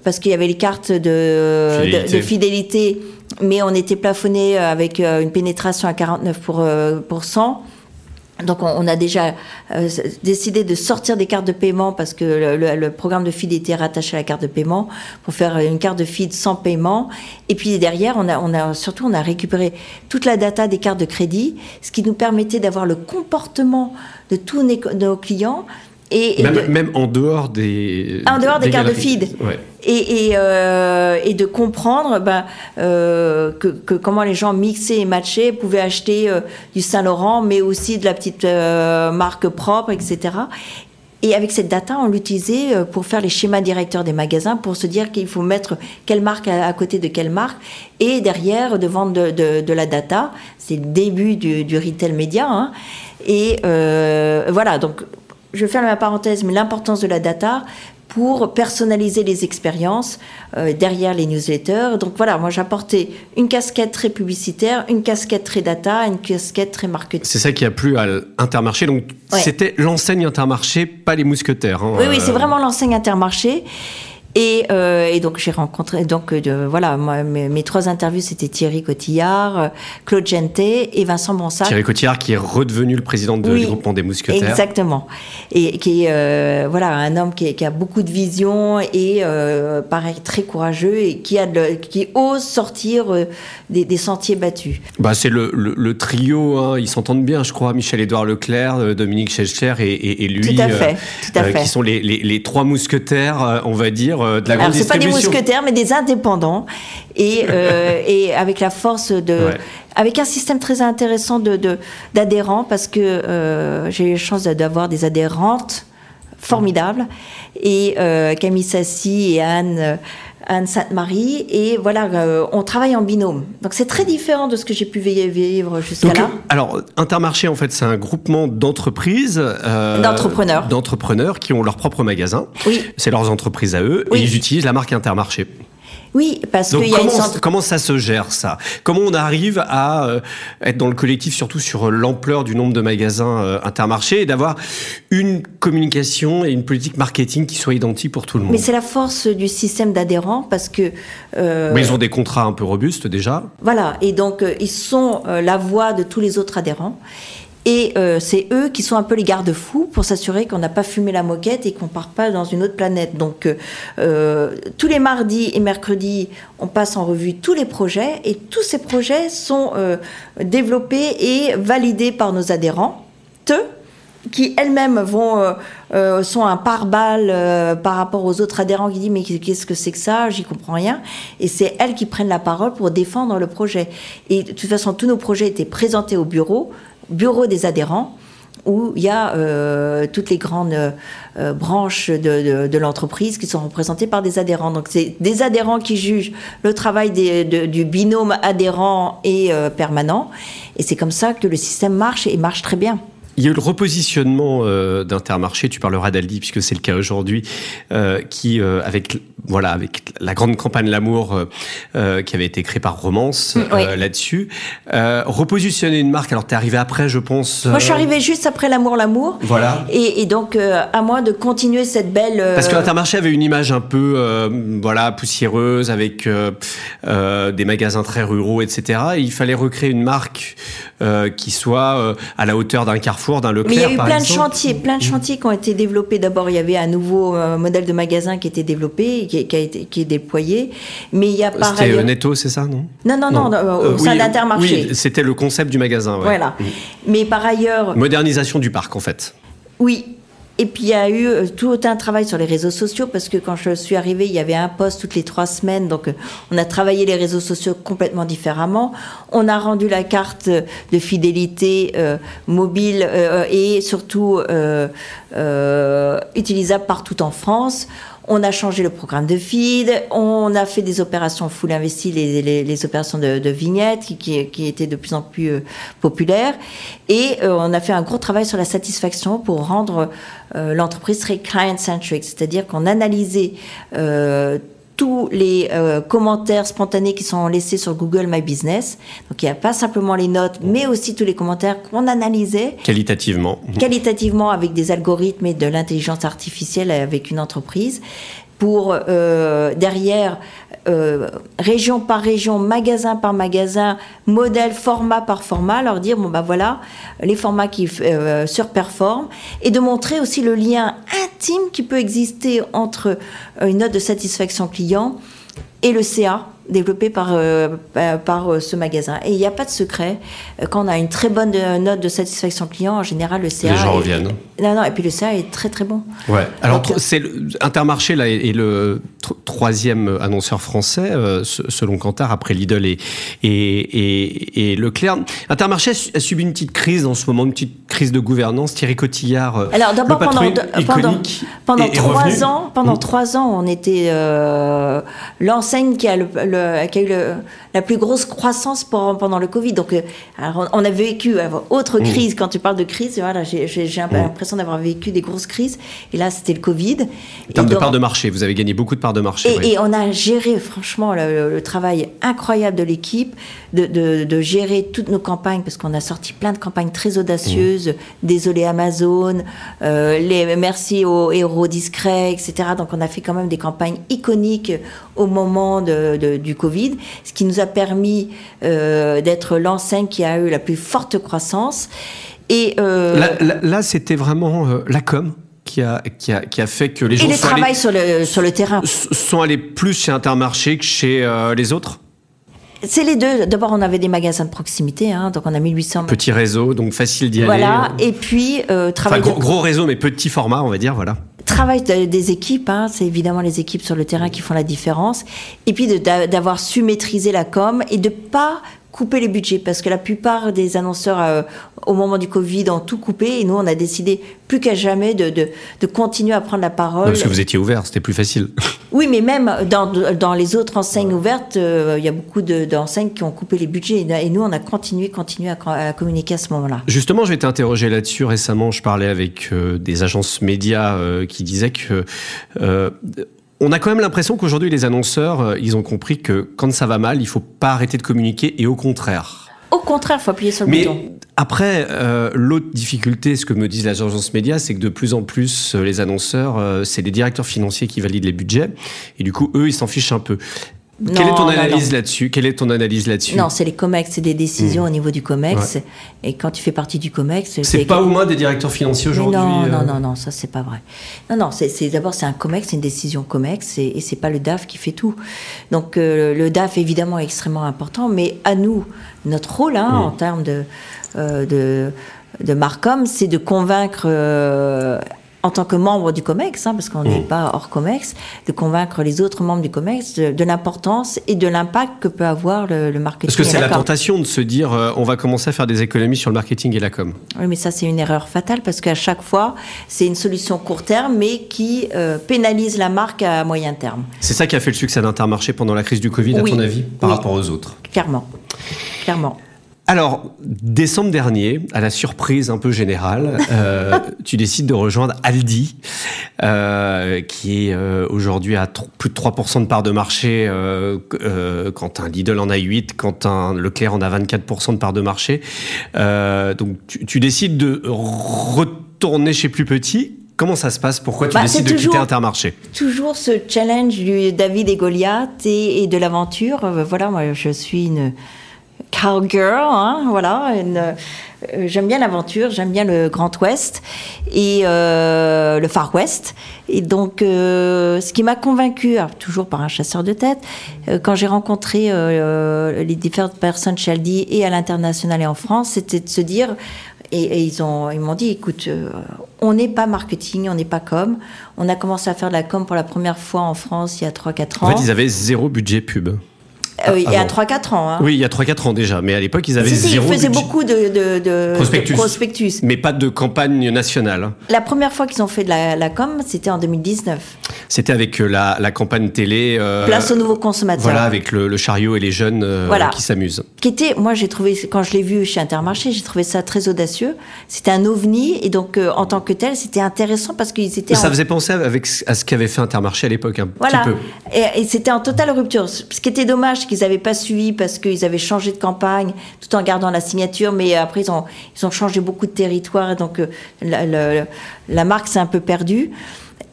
parce qu'il y avait les cartes de fidélité. de, fidélité. mais on était plafonné avec euh, une pénétration à 49%. Donc on, a déjà euh, décidé de sortir des cartes de paiement parce que le, programme de feed était rattaché à la carte de paiement pour faire une carte de feed sans paiement. Et puis derrière, on a, on a surtout on a récupéré toute la data des cartes de crédit, ce qui nous permettait d'avoir le comportement de tous nos clients et, même, en dehors des. En dehors des, cartes de feed. Euh, et, de comprendre ben, euh, que, comment les gens mixaient et matchaient pouvaient acheter euh, du Saint-Laurent, mais aussi de la petite marque propre, etc. Et avec cette data, on l'utilisait pour faire les schémas directeurs des magasins, pour se dire qu'il faut mettre quelle marque à, côté de quelle marque. Et derrière, de vendre de, la data. C'est le début du, retail média. Hein. Et voilà, donc je vais faire ma parenthèse, mais l'importance de la data pour personnaliser les expériences euh, derrière les newsletters. Donc voilà, moi j'apportais une casquette très publicitaire, une casquette très data, une casquette très marketing. C'est ça qui a plu à Intermarché. Donc c'était l'enseigne Intermarché, pas les mousquetaires. Hein, oui, oui, c'est euh. vraiment l'enseigne Intermarché. Euh, et, donc j'ai rencontré, donc euh, voilà, moi, mes, trois interviews c'était Thierry Cotillard, euh, Claude Gente et Vincent Bonsard. Thierry Cotillard qui est redevenu le président du groupement des mousquetaires. Exactement. Et qui est voilà un homme qui, a beaucoup de vision et pareil très courageux et qui a qui ose sortir des, sentiers battus. Bah c'est le, le, trio, hein, ils s'entendent bien, je crois, Michel-Édouard Leclerc, Dominique Schelcher et, et, lui, tout à fait, tout à fait. qui sont les, les, les trois mousquetaires, on va dire euh, de la grande c'est pas des mousquetaires, mais des indépendants. Et, euh, et avec la force de. Avec un système très intéressant d'adhérents, de, parce que euh, j'ai eu la chance d'avoir des adhérentes formidables. Et Camille Sassi et Anne. Anne Sainte-Marie, et voilà, on travaille en binôme. Donc c'est très différent de ce que j'ai pu vivre jusqu'à là. Alors, Intermarché, en fait, c'est un groupement d'entreprises. d'entrepreneurs. D'entrepreneurs qui ont leur propre magasin. Oui. C'est leurs entreprises à eux, et ils utilisent la marque Intermarché. Oui, parce qu'il y a une comment ça se gère ça? Comment on arrive à euh, être dans le collectif, surtout sur l'ampleur du nombre de magasins euh, intermarchés, et d'avoir une communication et une politique marketing qui soit identique pour tout le monde? Mais c'est la force du système d'adhérents parce que. Euh, Mais ils ont des contrats un peu robustes déjà. Voilà, et donc ils sont la voix de tous les autres adhérents. Et euh, c'est eux qui sont un peu les garde-fous pour s'assurer qu'on n'a pas fumé la moquette et qu'on part pas dans une autre planète. Donc euh, euh, tous les mardis et mercredis, on passe en revue tous les projets et tous ces projets sont développés et validés par nos adhérents. qui elles-mêmes sont un pare-balles par rapport aux autres adhérents qui disent mais qu'est-ce que c'est que ça? J'y comprends rien et c'est elles qui prennent la parole pour défendre le projet et de toute façon tous nos projets étaient présentés au bureau bureau des adhérents où il y a toutes les grandes branches de, l'entreprise qui sont représentées par des adhérents. Donc c'est des adhérents qui jugent le travail du binôme adhérent et permanent. Et c'est comme ça que le système marche et marche très bien. Il y a eu le repositionnement euh, d'Intermarché, tu parleras d'Aldi puisque c'est le cas aujourd'hui, euh, qui euh, avec voilà avec la grande campagne l'amour euh, qui avait été créée par Romance mm, là-dessus, repositionner une marque. Alors tu es arrivé après, je pense. Moi je suis arrivé juste après l'amour l'amour. Voilà. Et, et donc à moi de continuer cette belle. Parce que Intermarché avait une image un peu voilà poussiéreuse avec des magasins très ruraux, etc. Et il fallait recréer une marque qui soit à la hauteur d'un Carrefour mais il y a eu plein de chantiers, plein de chantiers qui ont été développés. D'abord, il y avait un nouveau euh, modèle de magasin qui était développé, qui, qui, a été qui est déployé. Mais il y a par C'était Netto, c'est ça, non Non, non, non, euh, au sein d'Intermarché. Oui, c'était le concept du magasin. Voilà. Mais par ailleurs. Modernisation du parc, en fait. Oui, et puis il y a eu euh, tout un travail sur les réseaux sociaux parce que quand je suis arrivée, il y avait un poste toutes les trois semaines. Donc euh, on a travaillé les réseaux sociaux complètement différemment. On a rendu la carte de fidélité euh, mobile et surtout utilisable partout en France. On a changé le programme de feed, on a fait des opérations full investi, les, les, opérations de, de vignettes qui, qui, étaient de plus en plus euh, populaires. Et euh, on a fait un gros travail sur la satisfaction pour rendre euh, l'entreprise très client-centric, c'est-à-dire qu'on analysait tous les euh, commentaires spontanés qui sont laissés sur Google My Business. Donc il n'y a pas simplement les notes, mais aussi tous les commentaires qu'on analysait. Qualitativement. Qualitativement avec des algorithmes et de l'intelligence artificielle avec une entreprise pour euh, derrière euh, région par région, magasin par magasin, modèle, format par format, leur dire bon bah voilà les formats qui euh, surperforment et de montrer aussi le lien intime qui peut exister entre une note de satisfaction client et le CA développé par, euh, par euh, ce magasin. Et il n'y a pas de secret. Euh, quand on a une très bonne note de satisfaction client, en général, le CA. Les gens reviennent. Non, non, et puis le CA est très, très bon. Ouais. Alors, c'est Intermarché là, est, le troisième annonceur français, selon Kantar, après Lidl et, et, et, Leclerc. Intermarché a subi une petite crise en ce moment, une petite crise de gouvernance. Thierry Cotillard. Alors, d'abord, pendant, pendant, pendant trois ans, pendant mmh. trois ans, on était l'enseigne qui a le qui a eu la plus grosse croissance pendant le Covid. Donc, euh, on a vécu euh, autre mmh. crise. Quand tu parles de crise, voilà, j'ai mmh. l'impression d'avoir vécu des grosses crises. Et là, c'était le Covid. En termes de parts de marché, vous avez gagné beaucoup de parts de marché. Et, on a géré, franchement, le, travail incroyable de l'équipe, de, gérer toutes nos campagnes, parce qu'on a sorti plein de campagnes très audacieuses. Mmh. Désolé Amazon, euh, les merci aux héros discrets, etc. Donc, on a fait quand même des campagnes iconiques au moment de du Covid, ce qui nous a permis euh, d'être l'enseigne qui a eu la plus forte croissance. Et euh, là, c'était vraiment la com qui a, qui a, qui a, fait que les gens et le travail sur, le, sur le terrain. sont allés plus chez Intermarché que chez les autres? C'est les deux. D'abord, on avait des magasins de proximité, hein, donc on a 1800. Petit réseau, donc facile d'y aller. Voilà, et puis travail. Enfin, gros, réseau, mais petit format, on va dire, voilà travail des équipes, hein, c'est évidemment les équipes sur le terrain qui font la différence, et puis d'avoir su maîtriser la com et de pas couper les budgets parce que la plupart des annonceurs euh, au moment du Covid ont tout coupé et nous on a décidé plus qu'à jamais de, de, continuer à prendre la parole. parce que vous étiez ouvert, c'était plus facile. Oui, mais même dans, dans les autres enseignes ouvertes, euh, il y a beaucoup d'enseignes qui ont coupé les budgets et nous on a continué, continué à, communiquer à ce moment-là. Justement, je vais t'interroger là-dessus. Récemment, je parlais avec euh, des agences médias qui disaient que on a quand même l'impression qu'aujourd'hui, les annonceurs, euh, ils ont compris que quand ça va mal, il faut pas arrêter de communiquer et au contraire. Au contraire, il faut appuyer sur le bouton. Mais après, euh, l'autre difficulté, ce que me disent les agences médias, c'est que de plus en plus, euh, les annonceurs, c'est les directeurs financiers qui valident les budgets. Et du coup, eux, ils s'en fichent un peu. Quelle est ton analyse là-dessus? Quelle est ton analyse là-dessus? Non, c'est les COMEX, c'est des décisions mmh. au niveau du COMEX. Et quand tu fais partie du COMEX, c'est pas au moins des directeurs financiers aujourd'hui. Non, non, euh? non, non, ça c'est pas vrai. Non, non, c'est d'abord c'est un COMEX, c'est une décision COMEX, et, et c'est pas le DAF qui fait tout. Donc euh, le DAF évidemment est extrêmement important, mais à nous, notre rôle hein, mmh. en termes de, euh, de de Marcom, c'est de convaincre en tant que membre du COMEX, hein, parce qu'on n'est mmh. pas hors COMEX, de convaincre les autres membres du COMEX de, l'importance et de l'impact que peut avoir le, marketing. Parce que c'est la, tentation de se dire euh, on va commencer à faire des économies sur le marketing et la com. Oui, mais ça c'est une erreur fatale parce qu'à chaque fois c'est une solution court terme mais qui euh, pénalise la marque à moyen terme. C'est ça qui a fait le succès d'Intermarché pendant la crise du Covid, à ton avis, par rapport aux autres? Clairement, clairement. Alors, décembre dernier, à la surprise un peu générale, euh, tu décides de rejoindre Aldi, euh, qui est euh, aujourd'hui à plus de 3% de part de marché, quand un Lidl en a 8, quand un Leclerc en a 24% de part de marché. donc, tu, décides de retourner chez Plus Petit. Comment ça se passe? Pourquoi tu bah, décides de quitter Intermarché? Toujours ce challenge du David et Goliath et, et de l'aventure. Voilà, moi, je suis une cowgirl, hein, voilà. Euh, j'aime bien l'aventure, j'aime bien le Grand Ouest et euh, le Far West. Et donc, euh, ce qui m'a convaincu, toujours par un chasseur de tête, quand j'ai rencontré les différentes personnes chez et à l'international et en France, c'était de se dire, et, ils ils m'ont dit, écoute, on n'est pas marketing, on n'est pas com. On a commencé à faire de la com pour la première fois en France il y a 3-4 ans. En fait, ils avaient zéro budget pub. Ah, oui, il y a 3-4 ans. Hein. Oui, il y a 3-4 ans déjà, mais à l'époque, ils avaient zéro Ils faisaient beaucoup de, de, de, prospectus. Mais pas de campagne nationale. La première fois qu'ils ont fait de la, la com, c'était en 2019. C'était avec euh, la, la, campagne télé. Euh, Place aux nouveaux consommateurs. Voilà, avec le, le chariot et les jeunes euh, qui s'amusent. Qui était, moi, j'ai trouvé, quand je l'ai vu chez Intermarché, j'ai trouvé ça très audacieux. C'était un ovni, et donc, en tant que tel, c'était intéressant parce qu'ils étaient. Ça faisait penser avec, à ce qu'avait fait Intermarché à l'époque, un voilà. petit peu. Et, et c'était en totale rupture. Ce qui était dommage, qu'ils n'avaient pas suivi parce qu'ils avaient changé de campagne tout en gardant la signature, mais après ils ont, ils ont changé beaucoup de territoire, donc euh, la, marque s'est un peu perdue.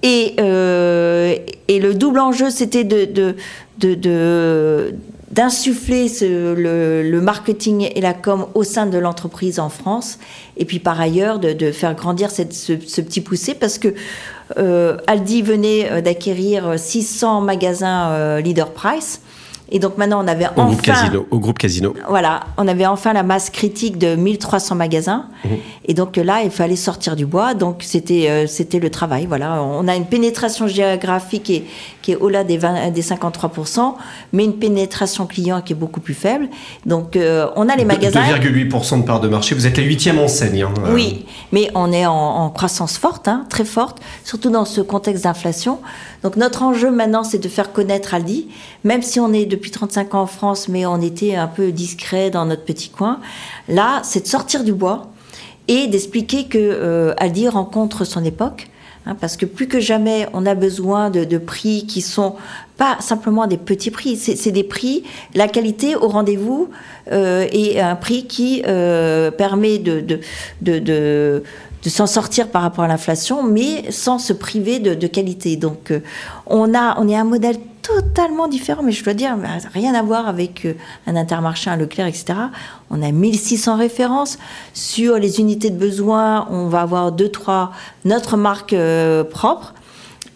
Et, euh, et le double enjeu, c'était de, de, de, d'insuffler le, le, marketing et la com au sein de l'entreprise en France, et puis par ailleurs de, de faire grandir cette, ce, petit poussé, parce que euh, Aldi venait d'acquérir 600 magasins Leader Price, et donc maintenant, on avait au enfin. Groupe Casino, au groupe Casino. Voilà, on avait enfin la masse critique de 1300 magasins. Mhm. Et donc là, il fallait sortir du bois. Donc c'était euh, c'était le travail. Voilà, on a une pénétration géographique qui est, qui est au-delà des, des 53%, mais une pénétration client qui est beaucoup plus faible. Donc euh, on a les magasins. 2,8% de part de marché. Vous êtes la huitième enseigne. Hein, euh. Oui, mais on est en, en croissance forte, hein, très forte, surtout dans ce contexte d'inflation. Donc notre enjeu maintenant, c'est de faire connaître Aldi, même si on est depuis 35 ans en France, mais on était un peu discret dans notre petit coin. Là, c'est de sortir du bois et d'expliquer que euh, Aldi rencontre son époque. Hein, parce que plus que jamais, on a besoin de, prix qui sont pas simplement des petits prix, c'est des prix, la qualité au rendez-vous euh, et un prix qui euh, permet de s'en sortir par rapport à l'inflation, mais sans se priver de, qualité. Donc, euh, on, a, on est un modèle totalement différent, mais je dois dire, rien à voir avec euh, un intermarché, un Leclerc, etc. On a 1600 références. Sur les unités de besoin, on va avoir deux, trois, notre marque euh, propre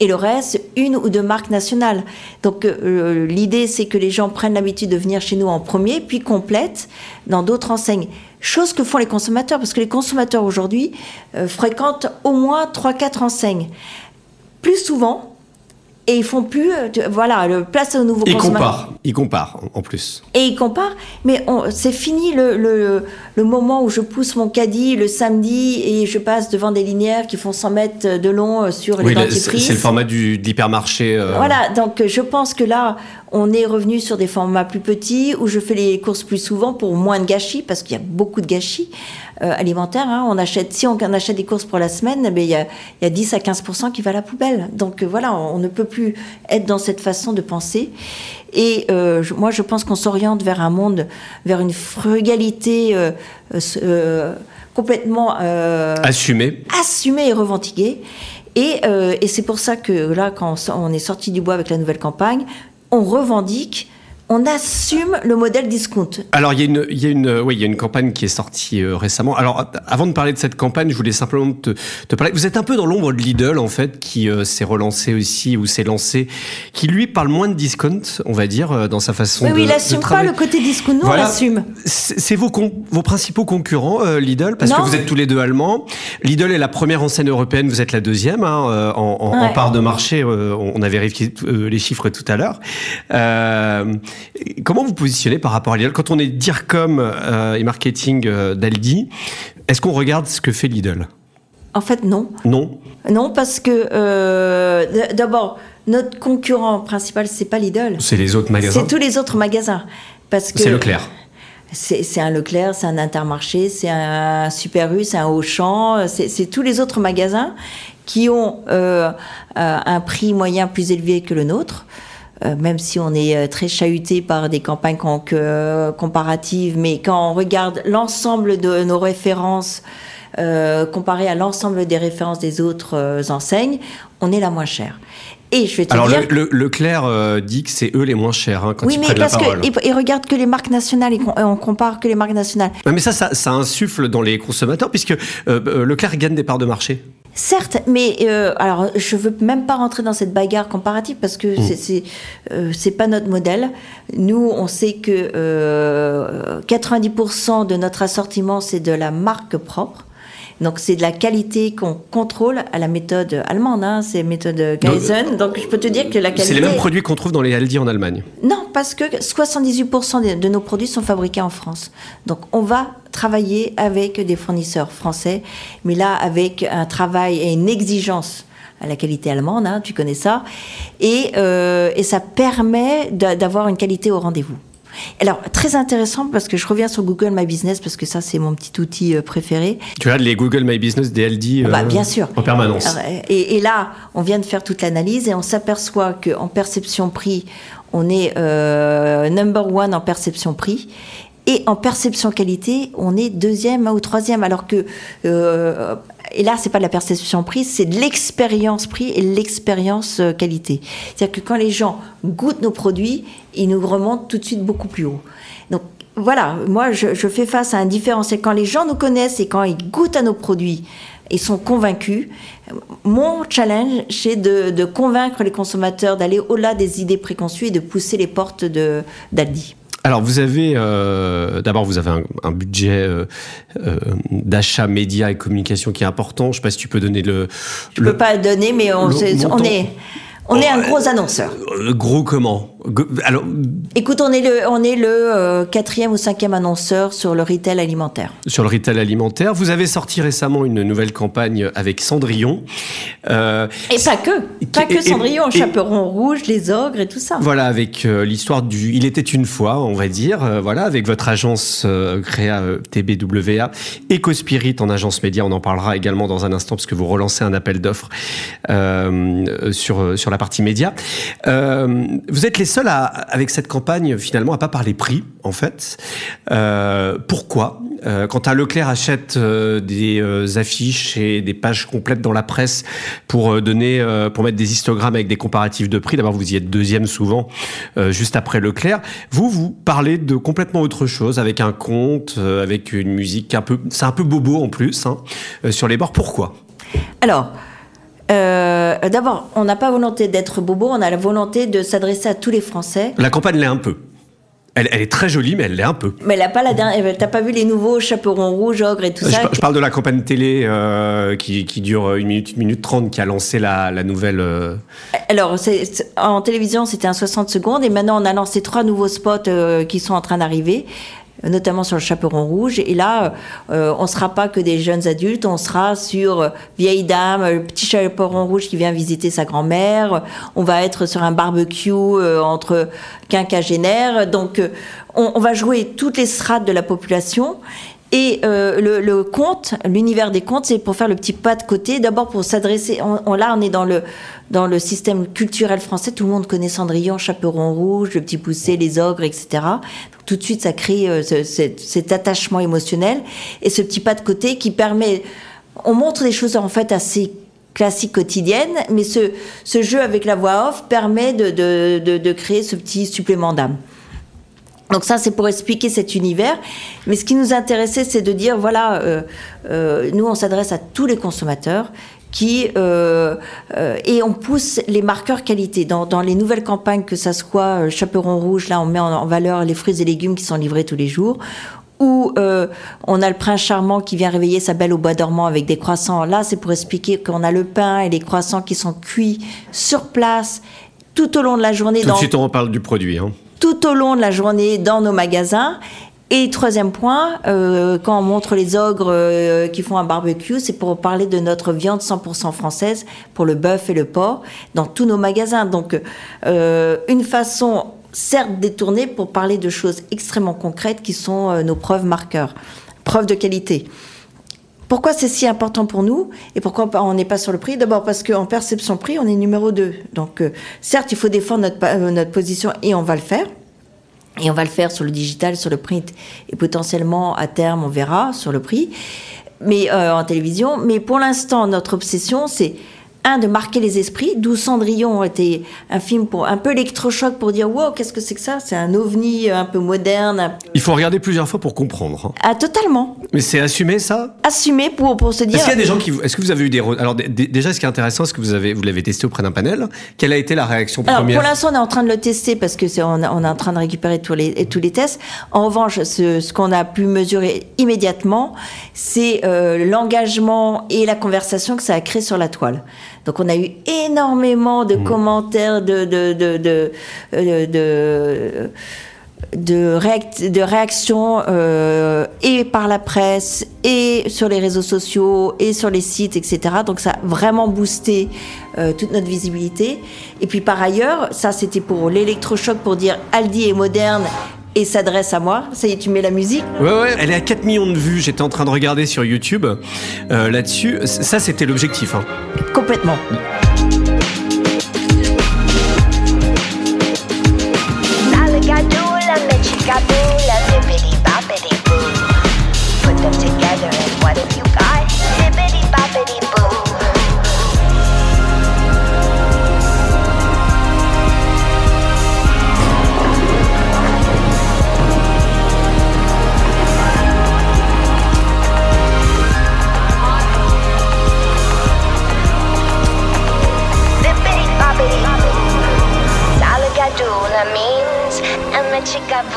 et le reste, une ou deux marques nationales. Donc l'idée, c'est que les gens prennent l'habitude de venir chez nous en premier, puis complètent dans d'autres enseignes. Chose que font les consommateurs, parce que les consommateurs aujourd'hui euh, fréquentent au moins 3-4 enseignes. Plus souvent, et ils font plus, euh, voilà, le place au nouveau ils Comparent, ils comparent en plus. Et ils comparent, mais c'est fini le, le, le, moment où je pousse mon caddie le samedi et je passe devant des linéaires qui font 100 mètres de long euh, sur les dentifrices. C'est le format du, de l'hypermarché. Voilà, donc je pense que là, on est revenu sur des formats plus petits où je fais les courses plus souvent pour moins de gâchis parce qu'il y a beaucoup de gâchis euh, alimentaires. Hein. On achète, si on achète des courses pour la semaine, eh il, y a, il y a 10 à 15% qui va à la poubelle. Donc euh, voilà, on, ne peut plus être dans cette façon de penser. Et euh, moi, je pense qu'on s'oriente vers un monde, vers une frugalité complètement assumée, assumée et revendiquée. Et, et c'est pour ça que là, quand on est sorti du bois avec la nouvelle campagne, on revendique on assume le modèle discount. Alors il y a une, il y a une, oui, il y a une campagne qui est sortie euh, récemment. Alors avant de parler de cette campagne, je voulais simplement te, te parler. Vous êtes un peu dans l'ombre de Lidl en fait, qui euh, s'est relancé aussi ou s'est lancé, qui lui parle moins de discount, on va dire, euh, dans sa façon oui, de. Oui, il assume pas le côté discount. Nous, voilà. on l'assume. C'est vos, vos principaux concurrents, Lidl, parce non. que vous êtes tous les deux allemands. Lidl est la première enseigne européenne, vous êtes la deuxième hein, en, en, ouais. en, part de marché. on a vérifié les chiffres tout à l'heure. Comment vous positionner par rapport à Lidl Quand on est DIRCOM euh, et marketing euh, d'Aldi, est-ce qu'on regarde ce que fait Lidl? En fait, non. Non? Non, parce que euh, d'abord, notre concurrent principal, c'est pas Lidl. C'est les autres magasins? C'est tous les autres magasins. Parce que c'est Leclerc. C'est un Leclerc, c'est un Intermarché, c'est un Super U, c'est un Auchan, c'est tous les autres magasins qui ont un prix moyen plus élevé que le nôtre. Euh, même si on est euh, très chahuté par des campagnes comparatives, mais quand on regarde l'ensemble de nos références euh, comparé à l'ensemble des références des autres euh, enseignes, on est la moins chère. Et je vais te Alors dire... le, le, Leclerc euh, dit que c'est eux les moins chers hein, quand oui, ils mais prennent parce la parole. que ils, ils regardent que les marques nationales et on compare que les marques nationales. Mais ça, ça, ça, insuffle dans les consommateurs puisque euh, Leclerc gagne des parts de marché. Certes, mais euh, alors je veux même pas rentrer dans cette bagarre comparative parce que mmh. c'est euh, c'est pas notre modèle. Nous, on sait que euh, 90% de notre assortiment c'est de la marque propre. Donc c'est de la qualité qu'on contrôle à la méthode allemande, hein, c'est la méthode Kaizen. Donc, Donc je peux te dire que la qualité. C'est les mêmes produits qu'on trouve dans les Aldi en Allemagne. Non, parce que 78% de nos produits sont fabriqués en France. Donc on va travailler avec des fournisseurs français, mais là avec un travail et une exigence à la qualité allemande, hein, tu connais ça, et, euh, et ça permet d'avoir une qualité au rendez-vous. Alors, très intéressant parce que je reviens sur Google My Business parce que ça, c'est mon petit outil euh, préféré. Tu regardes les Google My Business des LD euh, bah, bien sûr. en permanence. Et, et, là, on vient de faire toute l'analyse et on s'aperçoit qu'en perception prix, on est euh, number one en perception prix. Et en perception qualité, on est deuxième ou troisième, alors que euh, et là, c'est pas de la perception prix, c'est de l'expérience prix et l'expérience qualité. C'est-à-dire que quand les gens goûtent nos produits, ils nous remontent tout de suite beaucoup plus haut. Donc voilà, moi je, fais face à un différentiel. Quand les gens nous connaissent et quand ils goûtent à nos produits, ils sont convaincus. Mon challenge, c'est de, convaincre les consommateurs d'aller au-delà des idées préconçues et de pousser les portes d'Aldi. Alors vous avez euh, d'abord vous avez un, un budget euh, euh, d'achat médias et communication qui est important. Je ne sais pas si tu peux donner le. Je ne peux pas le donner, mais on, est, on est on est un gros annonceur. Gros comment? Alors, écoute, on est le, on est le euh, quatrième ou cinquième annonceur sur le retail alimentaire. Sur le retail alimentaire, vous avez sorti récemment une nouvelle campagne avec Cendrillon. Euh, et pas que, pas que Cendrillon, et, Chaperon rouge, les ogres et tout ça. Voilà, avec euh, l'histoire du, il était une fois, on va dire, euh, voilà, avec votre agence créa TBWA, EcoSpirit en agence média, on en parlera également dans un instant parce que vous relancez un appel d'offres sur sur la partie média. Vous êtes les seuls à, avec cette campagne finalement à pas parler prix en fait. Euh, pourquoi? Euh, Quand un Leclerc achète euh, des affiches et des pages complètes dans la presse pour donner, pour mettre des histogrammes avec des comparatifs de prix, d'abord vous y êtes deuxième souvent, juste après Leclerc. Vous vous parlez de complètement autre chose avec un conte, avec une musique un peu, c'est un peu bobo en plus hein, sur les bords. Pourquoi? Alors. Euh, D'abord, on n'a pas volonté d'être bobo, on a la volonté de s'adresser à tous les Français. La campagne l'est un peu. Elle, elle, est très jolie, mais elle l'est un peu. Mais elle n'a pas la dernière. T'as pas vu les nouveaux chaperons rouges, ogres et tout je, ça Je parle de la campagne télé euh, qui, qui, dure une minute, une minute trente, qui a lancé la, la nouvelle. Euh... Alors, c est, c est, en télévision, c'était un 60 secondes, et maintenant on a lancé trois nouveaux spots euh, qui sont en train d'arriver notamment sur le chaperon rouge. Et là, euh, on ne sera pas que des jeunes adultes, on sera sur euh, vieille dame, le petit chaperon rouge qui vient visiter sa grand-mère. On va être sur un barbecue euh, entre quinquagénaires. Donc, euh, on, on, va jouer toutes les strates de la population. Et euh, le, conte, l'univers des contes, c'est pour faire le petit pas de côté. D'abord pour s'adresser. On, on, là, on est dans le dans le système culturel français. Tout le monde connaît Cendrillon, Chaperon rouge, le petit poussé, les ogres, etc. Donc, tout de suite, ça crée euh, ce, cet, attachement émotionnel et ce petit pas de côté qui permet. On montre des choses en fait assez classiques quotidiennes, mais ce, ce jeu avec la voix off permet de, de, de créer ce petit supplément d'âme. Donc ça, c'est pour expliquer cet univers. Mais ce qui nous intéressait, c'est de dire, voilà, euh, euh, nous, on s'adresse à tous les consommateurs qui euh, euh, et on pousse les marqueurs qualité dans, dans les nouvelles campagnes que ça soit euh, chaperon rouge là on met en, en, valeur les fruits et légumes qui sont livrés tous les jours ou euh, on a le prince charmant qui vient réveiller sa belle au bois dormant avec des croissants là c'est pour expliquer qu'on a le pain et les croissants qui sont cuits sur place tout au long de la journée tout dans, de suite on reparle du produit hein. Tout au long de la journée dans nos magasins et troisième point, euh, quand on montre les ogres euh, qui font un barbecue, c'est pour parler de notre viande 100% française pour le bœuf et le porc dans tous nos magasins. Donc, euh, une façon certes détournée pour parler de choses extrêmement concrètes qui sont nos preuves marqueurs, preuves de qualité. Pourquoi c'est si important pour nous et pourquoi on n'est pas sur le prix? D'abord parce qu'en perception prix, on est numéro 2. Donc, euh, certes, il faut défendre notre, euh, notre position et on va le faire. Et on va le faire sur le digital, sur le print, et potentiellement à terme, on verra sur le prix, mais euh, en télévision. Mais pour l'instant, notre obsession, c'est un, de marquer les esprits, d'où Cendrillon était un film pour un peu électrochoc pour dire wow, qu'est-ce que c'est que ça? C'est un ovni un peu moderne. Un peu... Il faut regarder plusieurs fois pour comprendre. hein. Ah, totalement. Mais c'est assumé ça? Assumé pour, pour se dire. Est-ce qu'il y a des gens qui. vous- Est-ce que vous avez eu des. Alors, déjà, ce qui est intéressant, c'est que vous avez, vous l'avez testé auprès d'un panel. Quelle a été la réaction Alors première? pour l'instant, on est en train de le tester parce que c'est, on, on est en train de récupérer tous les, tous les tests. En revanche, ce, ce qu'on a pu mesurer immédiatement, c'est euh, l'engagement et la conversation que ça a créé sur la toile. Donc on a eu énormément de commentaires, de, de, de, de, de- de, réac- de réactions euh, et par la presse et sur les réseaux sociaux et sur les sites, etc. Donc ça a vraiment boosté euh, toute notre visibilité. Et puis par ailleurs, ça c'était pour l'électrochoc pour dire Aldi est moderne et s'adresse à moi. Ça y est, tu mets la musique. Ouais, ouais, elle est à 4 millions de vues. J'étais en train de regarder sur YouTube euh, là-dessus. Ça, c'était l'objectif. Hein. Complètement.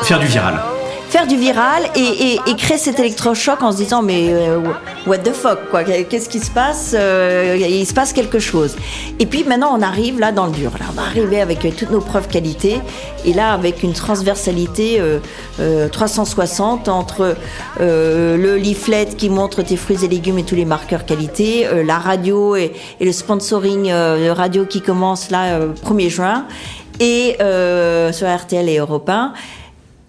Faire du viral. Faire du viral et, créer cet électrochoc en se disant mais euh, what the fuck quoi. Qu'est-ce qui se passe Euh, il se passe quelque chose. Et puis maintenant on arrive là dans le dur. Là on va arriver avec euh, toutes nos preuves qualité. Et là avec une transversalité euh, euh, 360 entre le leaflet qui montre tes fruits et légumes et tous les marqueurs qualité la radio et, le sponsoring de radio qui commence là euh, 1er juin. Et sur RTL et Europe 1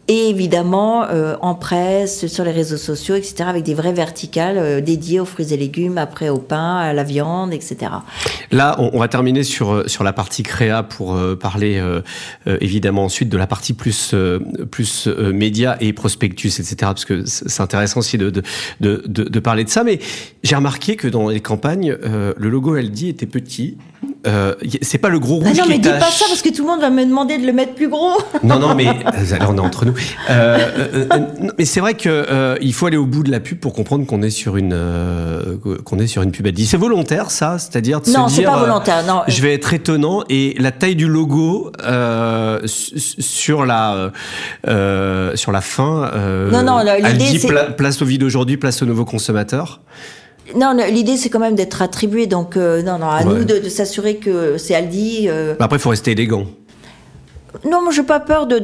et évidemment, euh, en presse, sur les réseaux sociaux, etc., avec des vraies verticales euh, dédiées aux fruits et légumes, après au pain, à la viande, etc. Là, on, on va terminer sur euh, sur la partie créa pour euh, parler euh, euh, évidemment ensuite de la partie plus plus euh, média et prospectus, etc. Parce que c'est intéressant aussi de de, de, de, parler de ça. Mais j'ai remarqué que dans les campagnes, le logo LD était petit. Euh, c'est pas le gros rouge Ah non, qui mais dis tâche. pas ça parce que tout le monde va me demander de le mettre plus gros. Non, non, mais euh, alors on est entre nous. Euh, mais c'est vrai que il faut aller au bout de la pub pour comprendre qu'on est sur une qu'on est sur une pub. C'est volontaire, ça, c'est-à-dire de Non, se c'est dire, pas euh, volontaire, non. Je vais être étonnant et la taille du logo su- sur la sur la fin. Non, non, l'idée, c'est- pla- place au vie d'aujourd'hui, place au nouveau consommateur. Non, l'idée c'est quand même d'être attribué, donc euh, non, non, à Ouais. nous de, de s'assurer que c'est Aldi. euh, Après, il faut rester élégant. Non, moi j'ai pas peur de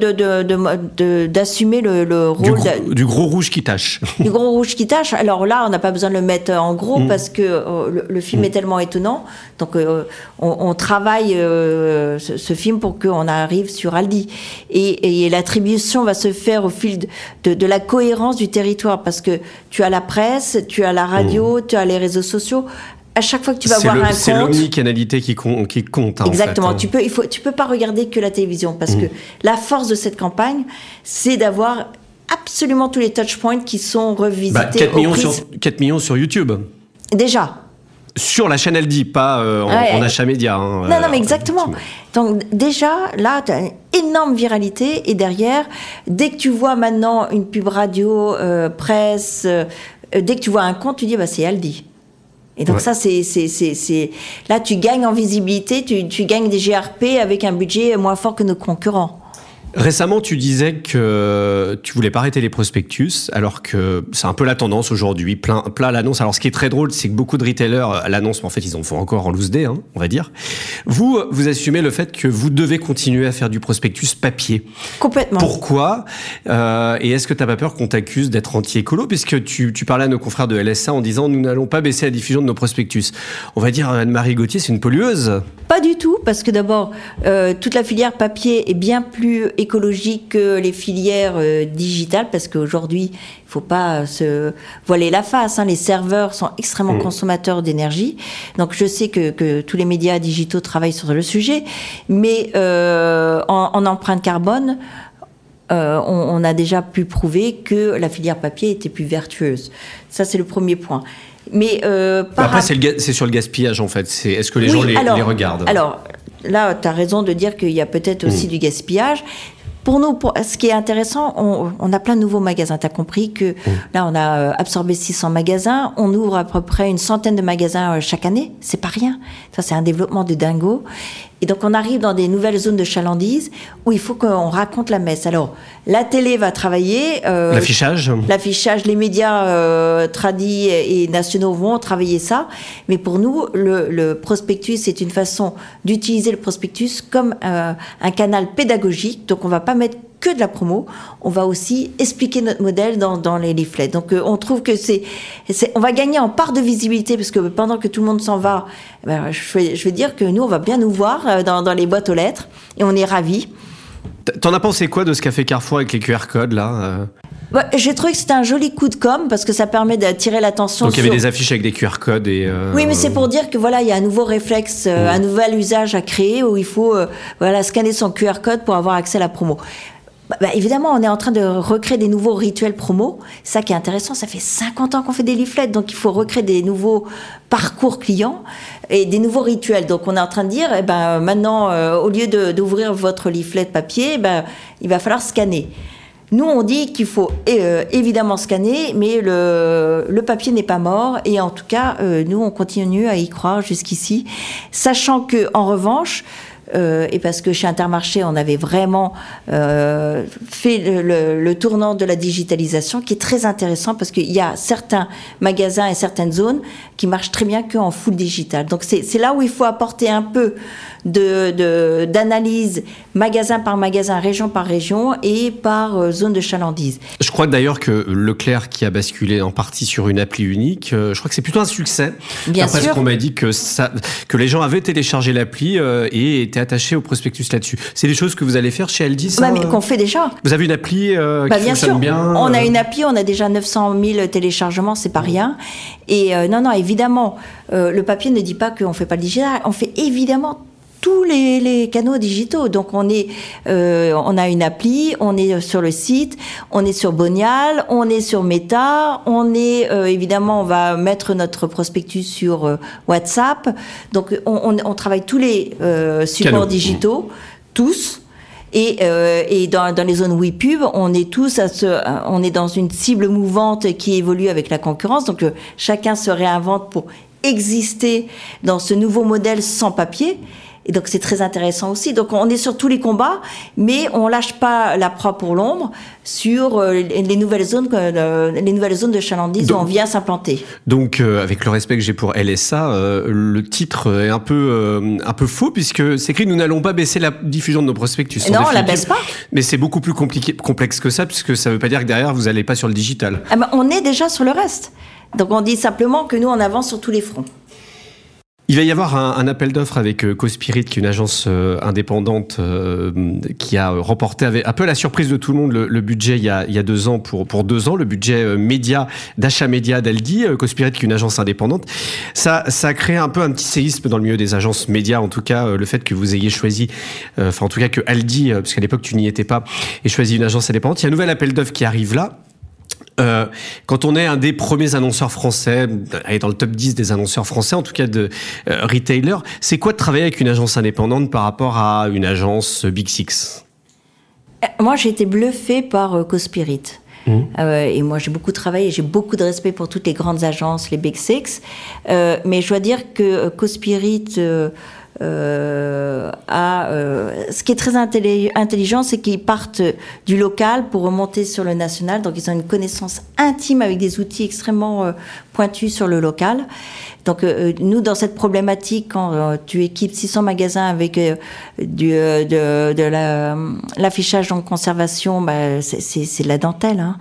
d'assumer le, le Du, rôle gros- du gros rouge qui tâche. du gros rouge qui tâche. Alors là, on n'a pas besoin de le mettre en gros Mm. parce que euh, le, le film est tellement étonnant. Donc euh, on, on travaille euh, ce, ce film pour qu'on arrive sur Aldi. Et, et l'attribution va se faire au fil de, de- de la cohérence du territoire parce que tu as la presse, tu as la radio, tu as les réseaux sociaux. À chaque fois que tu vas. C'est voir le- un c'est compte, l'omnicanalité qui, com- qui compte. hein, en Exactement. fait, hein. Tu peux, il faut, tu peux pas regarder que la télévision parce Mm. que la force de cette campagne, c'est d'avoir absolument tous les touchpoints qui sont revisités. Bah, 4, aux millions sur, 4 millions sur YouTube. Déjà. Sur la chaîne Aldi, pas euh, en, Ouais. en achat média. hein, Non, non, euh, mais exactement. Donc déjà, là, tu as une énorme viralité et derrière, dès que tu vois maintenant une pub radio, euh, presse, euh, euh, dès que tu vois un compte, tu dis, bah, c'est Aldi. Et donc Ouais. ça, c'est, c'est, c'est, c'est- là, tu gagnes en visibilité, tu, tu gagnes des GRP avec un budget moins fort que nos concurrents. Récemment, tu disais que tu voulais pas arrêter les prospectus, alors que c'est un peu la tendance aujourd'hui, plein, plein l'annonce. Alors, ce qui est très drôle, c'est que beaucoup de retailers à l'annonce, mais en fait, ils en font encore en loose day, hein, on va dire. Vous, vous assumez le fait que vous devez continuer à faire du prospectus papier. Complètement. Pourquoi? Euh, Et est-ce que tu n'as pas peur qu'on t'accuse d'être anti-écolo? Puisque tu, tu parlais à nos confrères de LSA en disant nous n'allons pas baisser la diffusion de nos prospectus. On va dire Anne-Marie Gauthier, c'est une pollueuse. Pas du tout, parce que d'abord, euh, toute la filière papier est bien plus écologique que les filières euh, digitales, parce qu'aujourd'hui, il faut pas euh, se voiler la face. hein. Les serveurs sont extrêmement Mmh. consommateurs d'énergie. Donc, je sais que, que tous les médias digitaux travaillent sur le sujet, mais euh, en, en empreinte carbone, euh, on, on a déjà pu prouver que la filière papier était plus vertueuse. Ça, c'est le premier point. Mais euh, par Après, c'est sur le gaspillage en fait. C'est est-ce que les oui, gens les, alors, les regardent? Alors, là, tu as raison de dire qu'il y a peut-être aussi Mm. du gaspillage. Pour nous, pour, ce qui est intéressant, on, on a plein de nouveaux magasins. Tu as compris que Mm. là, on a euh, absorbé 600 magasins. On ouvre à peu près une centaine de magasins euh, chaque année. C'est pas rien. Ça, c'est un développement de dingo. Et donc, on arrive dans des nouvelles zones de chalandise où il faut qu'on raconte la messe. Alors, la télé va travailler. euh, L'affichage L'affichage, les médias euh, tradis et nationaux vont travailler ça. Mais pour nous, le, le prospectus, c'est une façon d'utiliser le prospectus comme euh, un canal pédagogique. Donc, on va pas mettre que de la promo, on va aussi expliquer notre modèle dans, dans les leaflets. Donc, euh, on trouve que c'est, on va gagner en part de visibilité parce que pendant que tout le monde s'en va, eh ben, je, vais, je vais dire que nous, on va bien nous voir euh, dans, dans les boîtes aux lettres et on est ravis. T'en as pensé quoi de ce qu'a fait Carrefour avec les QR codes là euh? J'ai trouvé que c'était un joli coup de com parce que ça permet d'attirer l'attention. Donc il y avait sur- des affiches avec des QR codes et. euh, Oui, mais c'est pour dire que voilà, il y a un nouveau réflexe, euh, un nouvel usage à créer où il faut euh, voilà scanner son QR code pour avoir accès à la promo. Bah, bah, évidemment, on est en train de recréer des nouveaux rituels promo. Ça qui est intéressant, ça fait 50 ans qu'on fait des leaflets, donc il faut recréer des nouveaux parcours clients et des nouveaux rituels. Donc on est en train de dire, eh ben maintenant, euh, au lieu d'ouvrir votre leaflet papier, eh ben il va falloir scanner. Nous, on dit qu'il faut euh, évidemment scanner, mais le, le papier n'est pas mort. Et en tout cas, euh, nous, on continue à y croire jusqu'ici, sachant que, en revanche, euh, et parce que chez Intermarché, on avait vraiment euh, fait le, le- tournant de la digitalisation, qui est très intéressant parce qu'il y a certains magasins et certaines zones qui marchent très bien qu'en full digital. Donc c'est là où il faut apporter un peu de de- d'analyse magasin par magasin, région par région et par euh, zone de chalandise. Je crois d'ailleurs que Leclerc, qui a basculé en partie sur une appli unique, euh, je crois que c'est plutôt un succès. Bien Après sûr. ce qu'on m'a dit que ça, que les gens avaient téléchargé l'appli euh, et étaient attachés au prospectus là-dessus. C'est des choses que vous allez faire chez Aldi. Bah, mais qu'on fait déjà. Vous avez une appli euh, Bah, qui bien fonctionne sûr, bien. on a une appli, on a déjà 900 000 téléchargements, c'est pas rien. Et euh, non, non, évidemment, euh, le papier ne dit pas qu'on fait pas le digital, on fait évidemment tous les, les canaux digitaux. Donc on est, euh, on a une appli, on est sur le site, on est sur Bonial, on est sur Meta, on est euh, évidemment, on va mettre notre prospectus sur euh, WhatsApp. Donc on, on- on travaille tous les euh, supports Canaux. digitaux, tous. Et, euh, et dans, dans les zones WePub, on est tous à ce, on est dans une cible mouvante qui évolue avec la concurrence. Donc euh, chacun se réinvente pour exister dans ce nouveau modèle sans papier. Et donc c'est très intéressant aussi. Donc on est sur tous les combats, mais on lâche pas la proie pour l'ombre sur euh, les les nouvelles zones, euh, les nouvelles zones de chalandise où on vient s'implanter. Donc, euh, avec le respect que j'ai pour LSA, euh, le titre est un peu, euh, un peu faux puisque c'est écrit nous n'allons pas baisser la diffusion de nos prospectus. Non, on la baisse pas. Mais c'est beaucoup plus compliqué, complexe que ça puisque ça veut pas dire que derrière vous allez pas sur le digital. Ah ben, on est déjà sur le reste. Donc on dit simplement que nous on avance sur tous les fronts. Il va y avoir un, un appel d'offres avec euh, Cospirit, qui est une agence euh, indépendante euh, qui a remporté avec, un peu à la surprise de tout le monde le, le budget il y, a, il y a deux ans pour, pour deux ans, le budget euh, média d'achat média d'Aldi, euh, Cospirit qui est une agence indépendante. Ça, ça a un peu un petit séisme dans le milieu des agences médias, en tout cas euh, le fait que vous ayez choisi, enfin en tout cas que Aldi, parce l'époque tu n'y étais pas, ait choisi une agence indépendante. Il y a un nouvel appel d'offres qui arrive là. Euh, quand on est un des premiers annonceurs français, dans le top 10 des annonceurs français, en tout cas de euh, retailer, c'est quoi de travailler avec une agence indépendante par rapport à une agence Big Six? Moi, j'ai été bluffée par Cospirit. Mmh. et moi, j'ai beaucoup travaillé, j'ai beaucoup de respect pour toutes les grandes agences, les Big Six. mais je dois dire que Cospirit euh, à, euh, ce qui est très intelligent, c'est qu'ils partent du local pour remonter sur le national. Donc, ils ont une connaissance intime avec des outils extrêmement euh, pointus sur le local. Donc euh, nous, dans cette problématique, quand euh, tu équipes 600 magasins avec euh, du, de, de l'affichage en conservation, bah, c'est de la dentelle. Hein.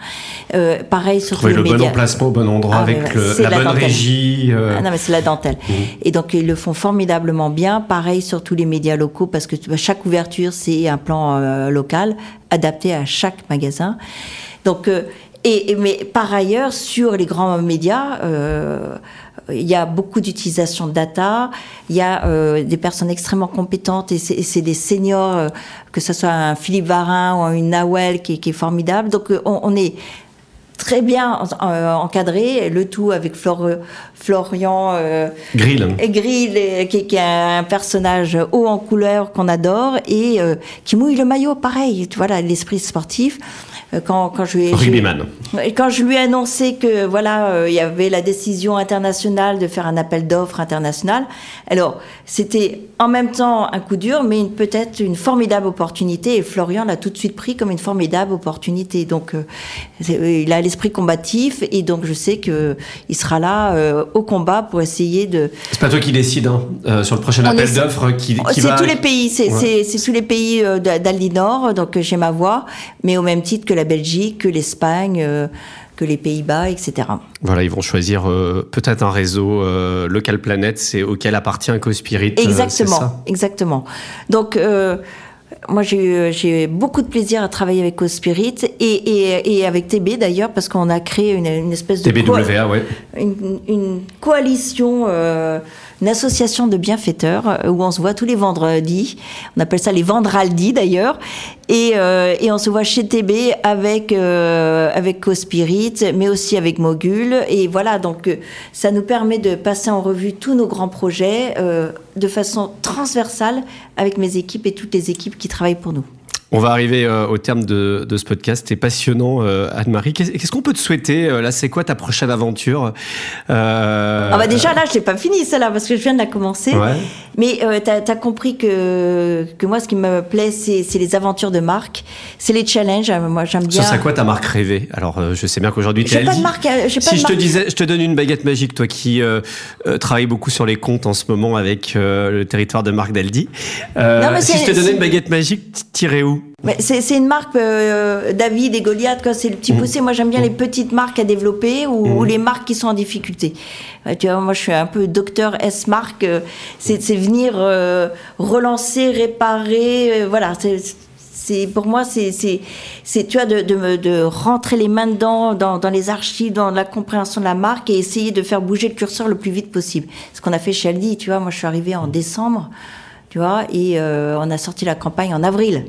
pareil sur Trouver le bon emplacement au bon endroit ah, avec le, la, bonne régie. Ah, non, mais c'est la dentelle. Mmh. Et donc ils le font formidablement bien. Pareil sur tous les médias locaux parce que chaque ouverture, c'est un plan local adapté à chaque magasin. Donc et, mais par ailleurs, sur les grands médias, euh, il y a beaucoup d'utilisation de data, il y a euh, des personnes extrêmement compétentes et c'est des seniors, euh, que ce soit un Philippe Varin ou une Nawel qui, qui est formidable. Donc on, on est très bien encadré, le tout avec Florian euh, Grill, qui, est un personnage haut en couleur qu'on adore et qui mouille le maillot, pareil, voilà l'esprit sportif. Euh, quand, quand je lui ai, quand je lui ai annoncé que voilà euh, il y avait la décision internationale de faire un appel d'offres international alors c'était en même temps un coup dur mais peut-être une formidable opportunité et Florian l'a tout de suite pris comme une formidable opportunité. Donc euh, il a l'esprit combatif et donc je sais que il sera là au combat pour essayer de c'est pas toi qui décide hein, sur le prochain appel d'offres qui, qui c'est tous les pays c'est c'est tous les pays d'Aldi Nord donc j'ai ma voix mais au même titre que la Belgique, que l'Espagne, euh, que les Pays-Bas, etc. Voilà, ils vont choisir euh, peut-être un réseau euh, local planète, c'est auquel appartient CoSpirit. Exactement, exactement. Donc moi, j'ai beaucoup de plaisir à travailler avec CoSpirit et, et, avec TB d'ailleurs, parce qu'on a créé une, espèce de. TBWA, ouais. Une, une coalition une association de bienfaiteurs euh, où on se voit tous les vendredis. On appelle ça les vendraldis d'ailleurs. Et, euh, et, on se voit chez TB avec euh, avec Cospirit, mais aussi avec Mogul. Et voilà, donc ça nous permet de passer en revue tous nos grands projets de façon transversale avec mes équipes et toutes les équipes qui travaillent pour nous. On va arriver euh, au terme de, ce podcast. C'est passionnant, euh, Anne-Marie. Qu'est-ce qu'on peut te souhaiter euh, Là, c'est quoi ta prochaine aventure? Ah bah déjà, là, je n'ai pas fini celle-là parce que je viens de la commencer. Mais tu as, compris que, que moi, ce qui me plaît, c'est les aventures de marque. C'est les challenges. Moi, j'aime bien. C'est quoi ta marque rêvée? Alors, je sais bien qu'aujourd'hui, tu es pas de marque. Si je te disais, je te donne une baguette magique, toi qui travailles beaucoup sur les comptes en ce moment avec le territoire de marque d'Aldi. si je te donnais une baguette magique, tirais où? C'est une marque euh, David et Goliath, c'est le petit mmh. poussé. Moi, j'aime bien mmh. les petites marques à développer ou, mmh. les marques qui sont en difficulté. Euh, tu vois, moi, je suis un peu docteur S marque. Euh, c'est venir relancer, réparer. voilà, c'est pour moi, c'est tu vois de, de, de, rentrer les mains dedans, dans, dans, les archives, dans la compréhension de la marque et essayer de faire bouger le curseur le plus vite possible. Ce qu'on a fait chez Aldi, tu vois, moi, je suis arrivée en décembre, tu vois, et on a sorti la campagne en avril.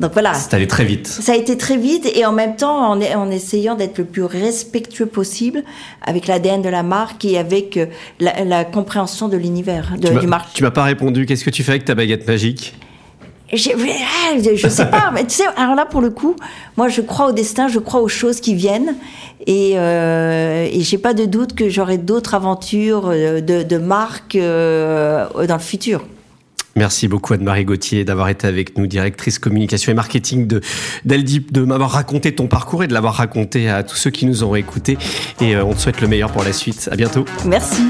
Donc voilà. C'est allé très vite. Ça a été très vite et en même temps en, en essayant d'être le plus respectueux possible avec l'ADN de la marque et avec euh, la, compréhension de l'univers du marché. Tu m'as pas répondu. Qu'est-ce que tu fais avec ta baguette magique? Je, je sais pas, mais tu sais, alors là pour le coup, moi je crois au destin, je crois aux choses qui viennent, et, euh, et j'ai pas de doute que j'aurai d'autres aventures euh, de, de marque euh, dans le futur. Merci beaucoup Anne-Marie Gauthier d'avoir été avec nous, directrice communication et marketing de de m'avoir raconté ton parcours et de l'avoir raconté à tous ceux qui nous ont écoutés. Et euh, on te souhaite le meilleur pour la suite. À bientôt. Merci.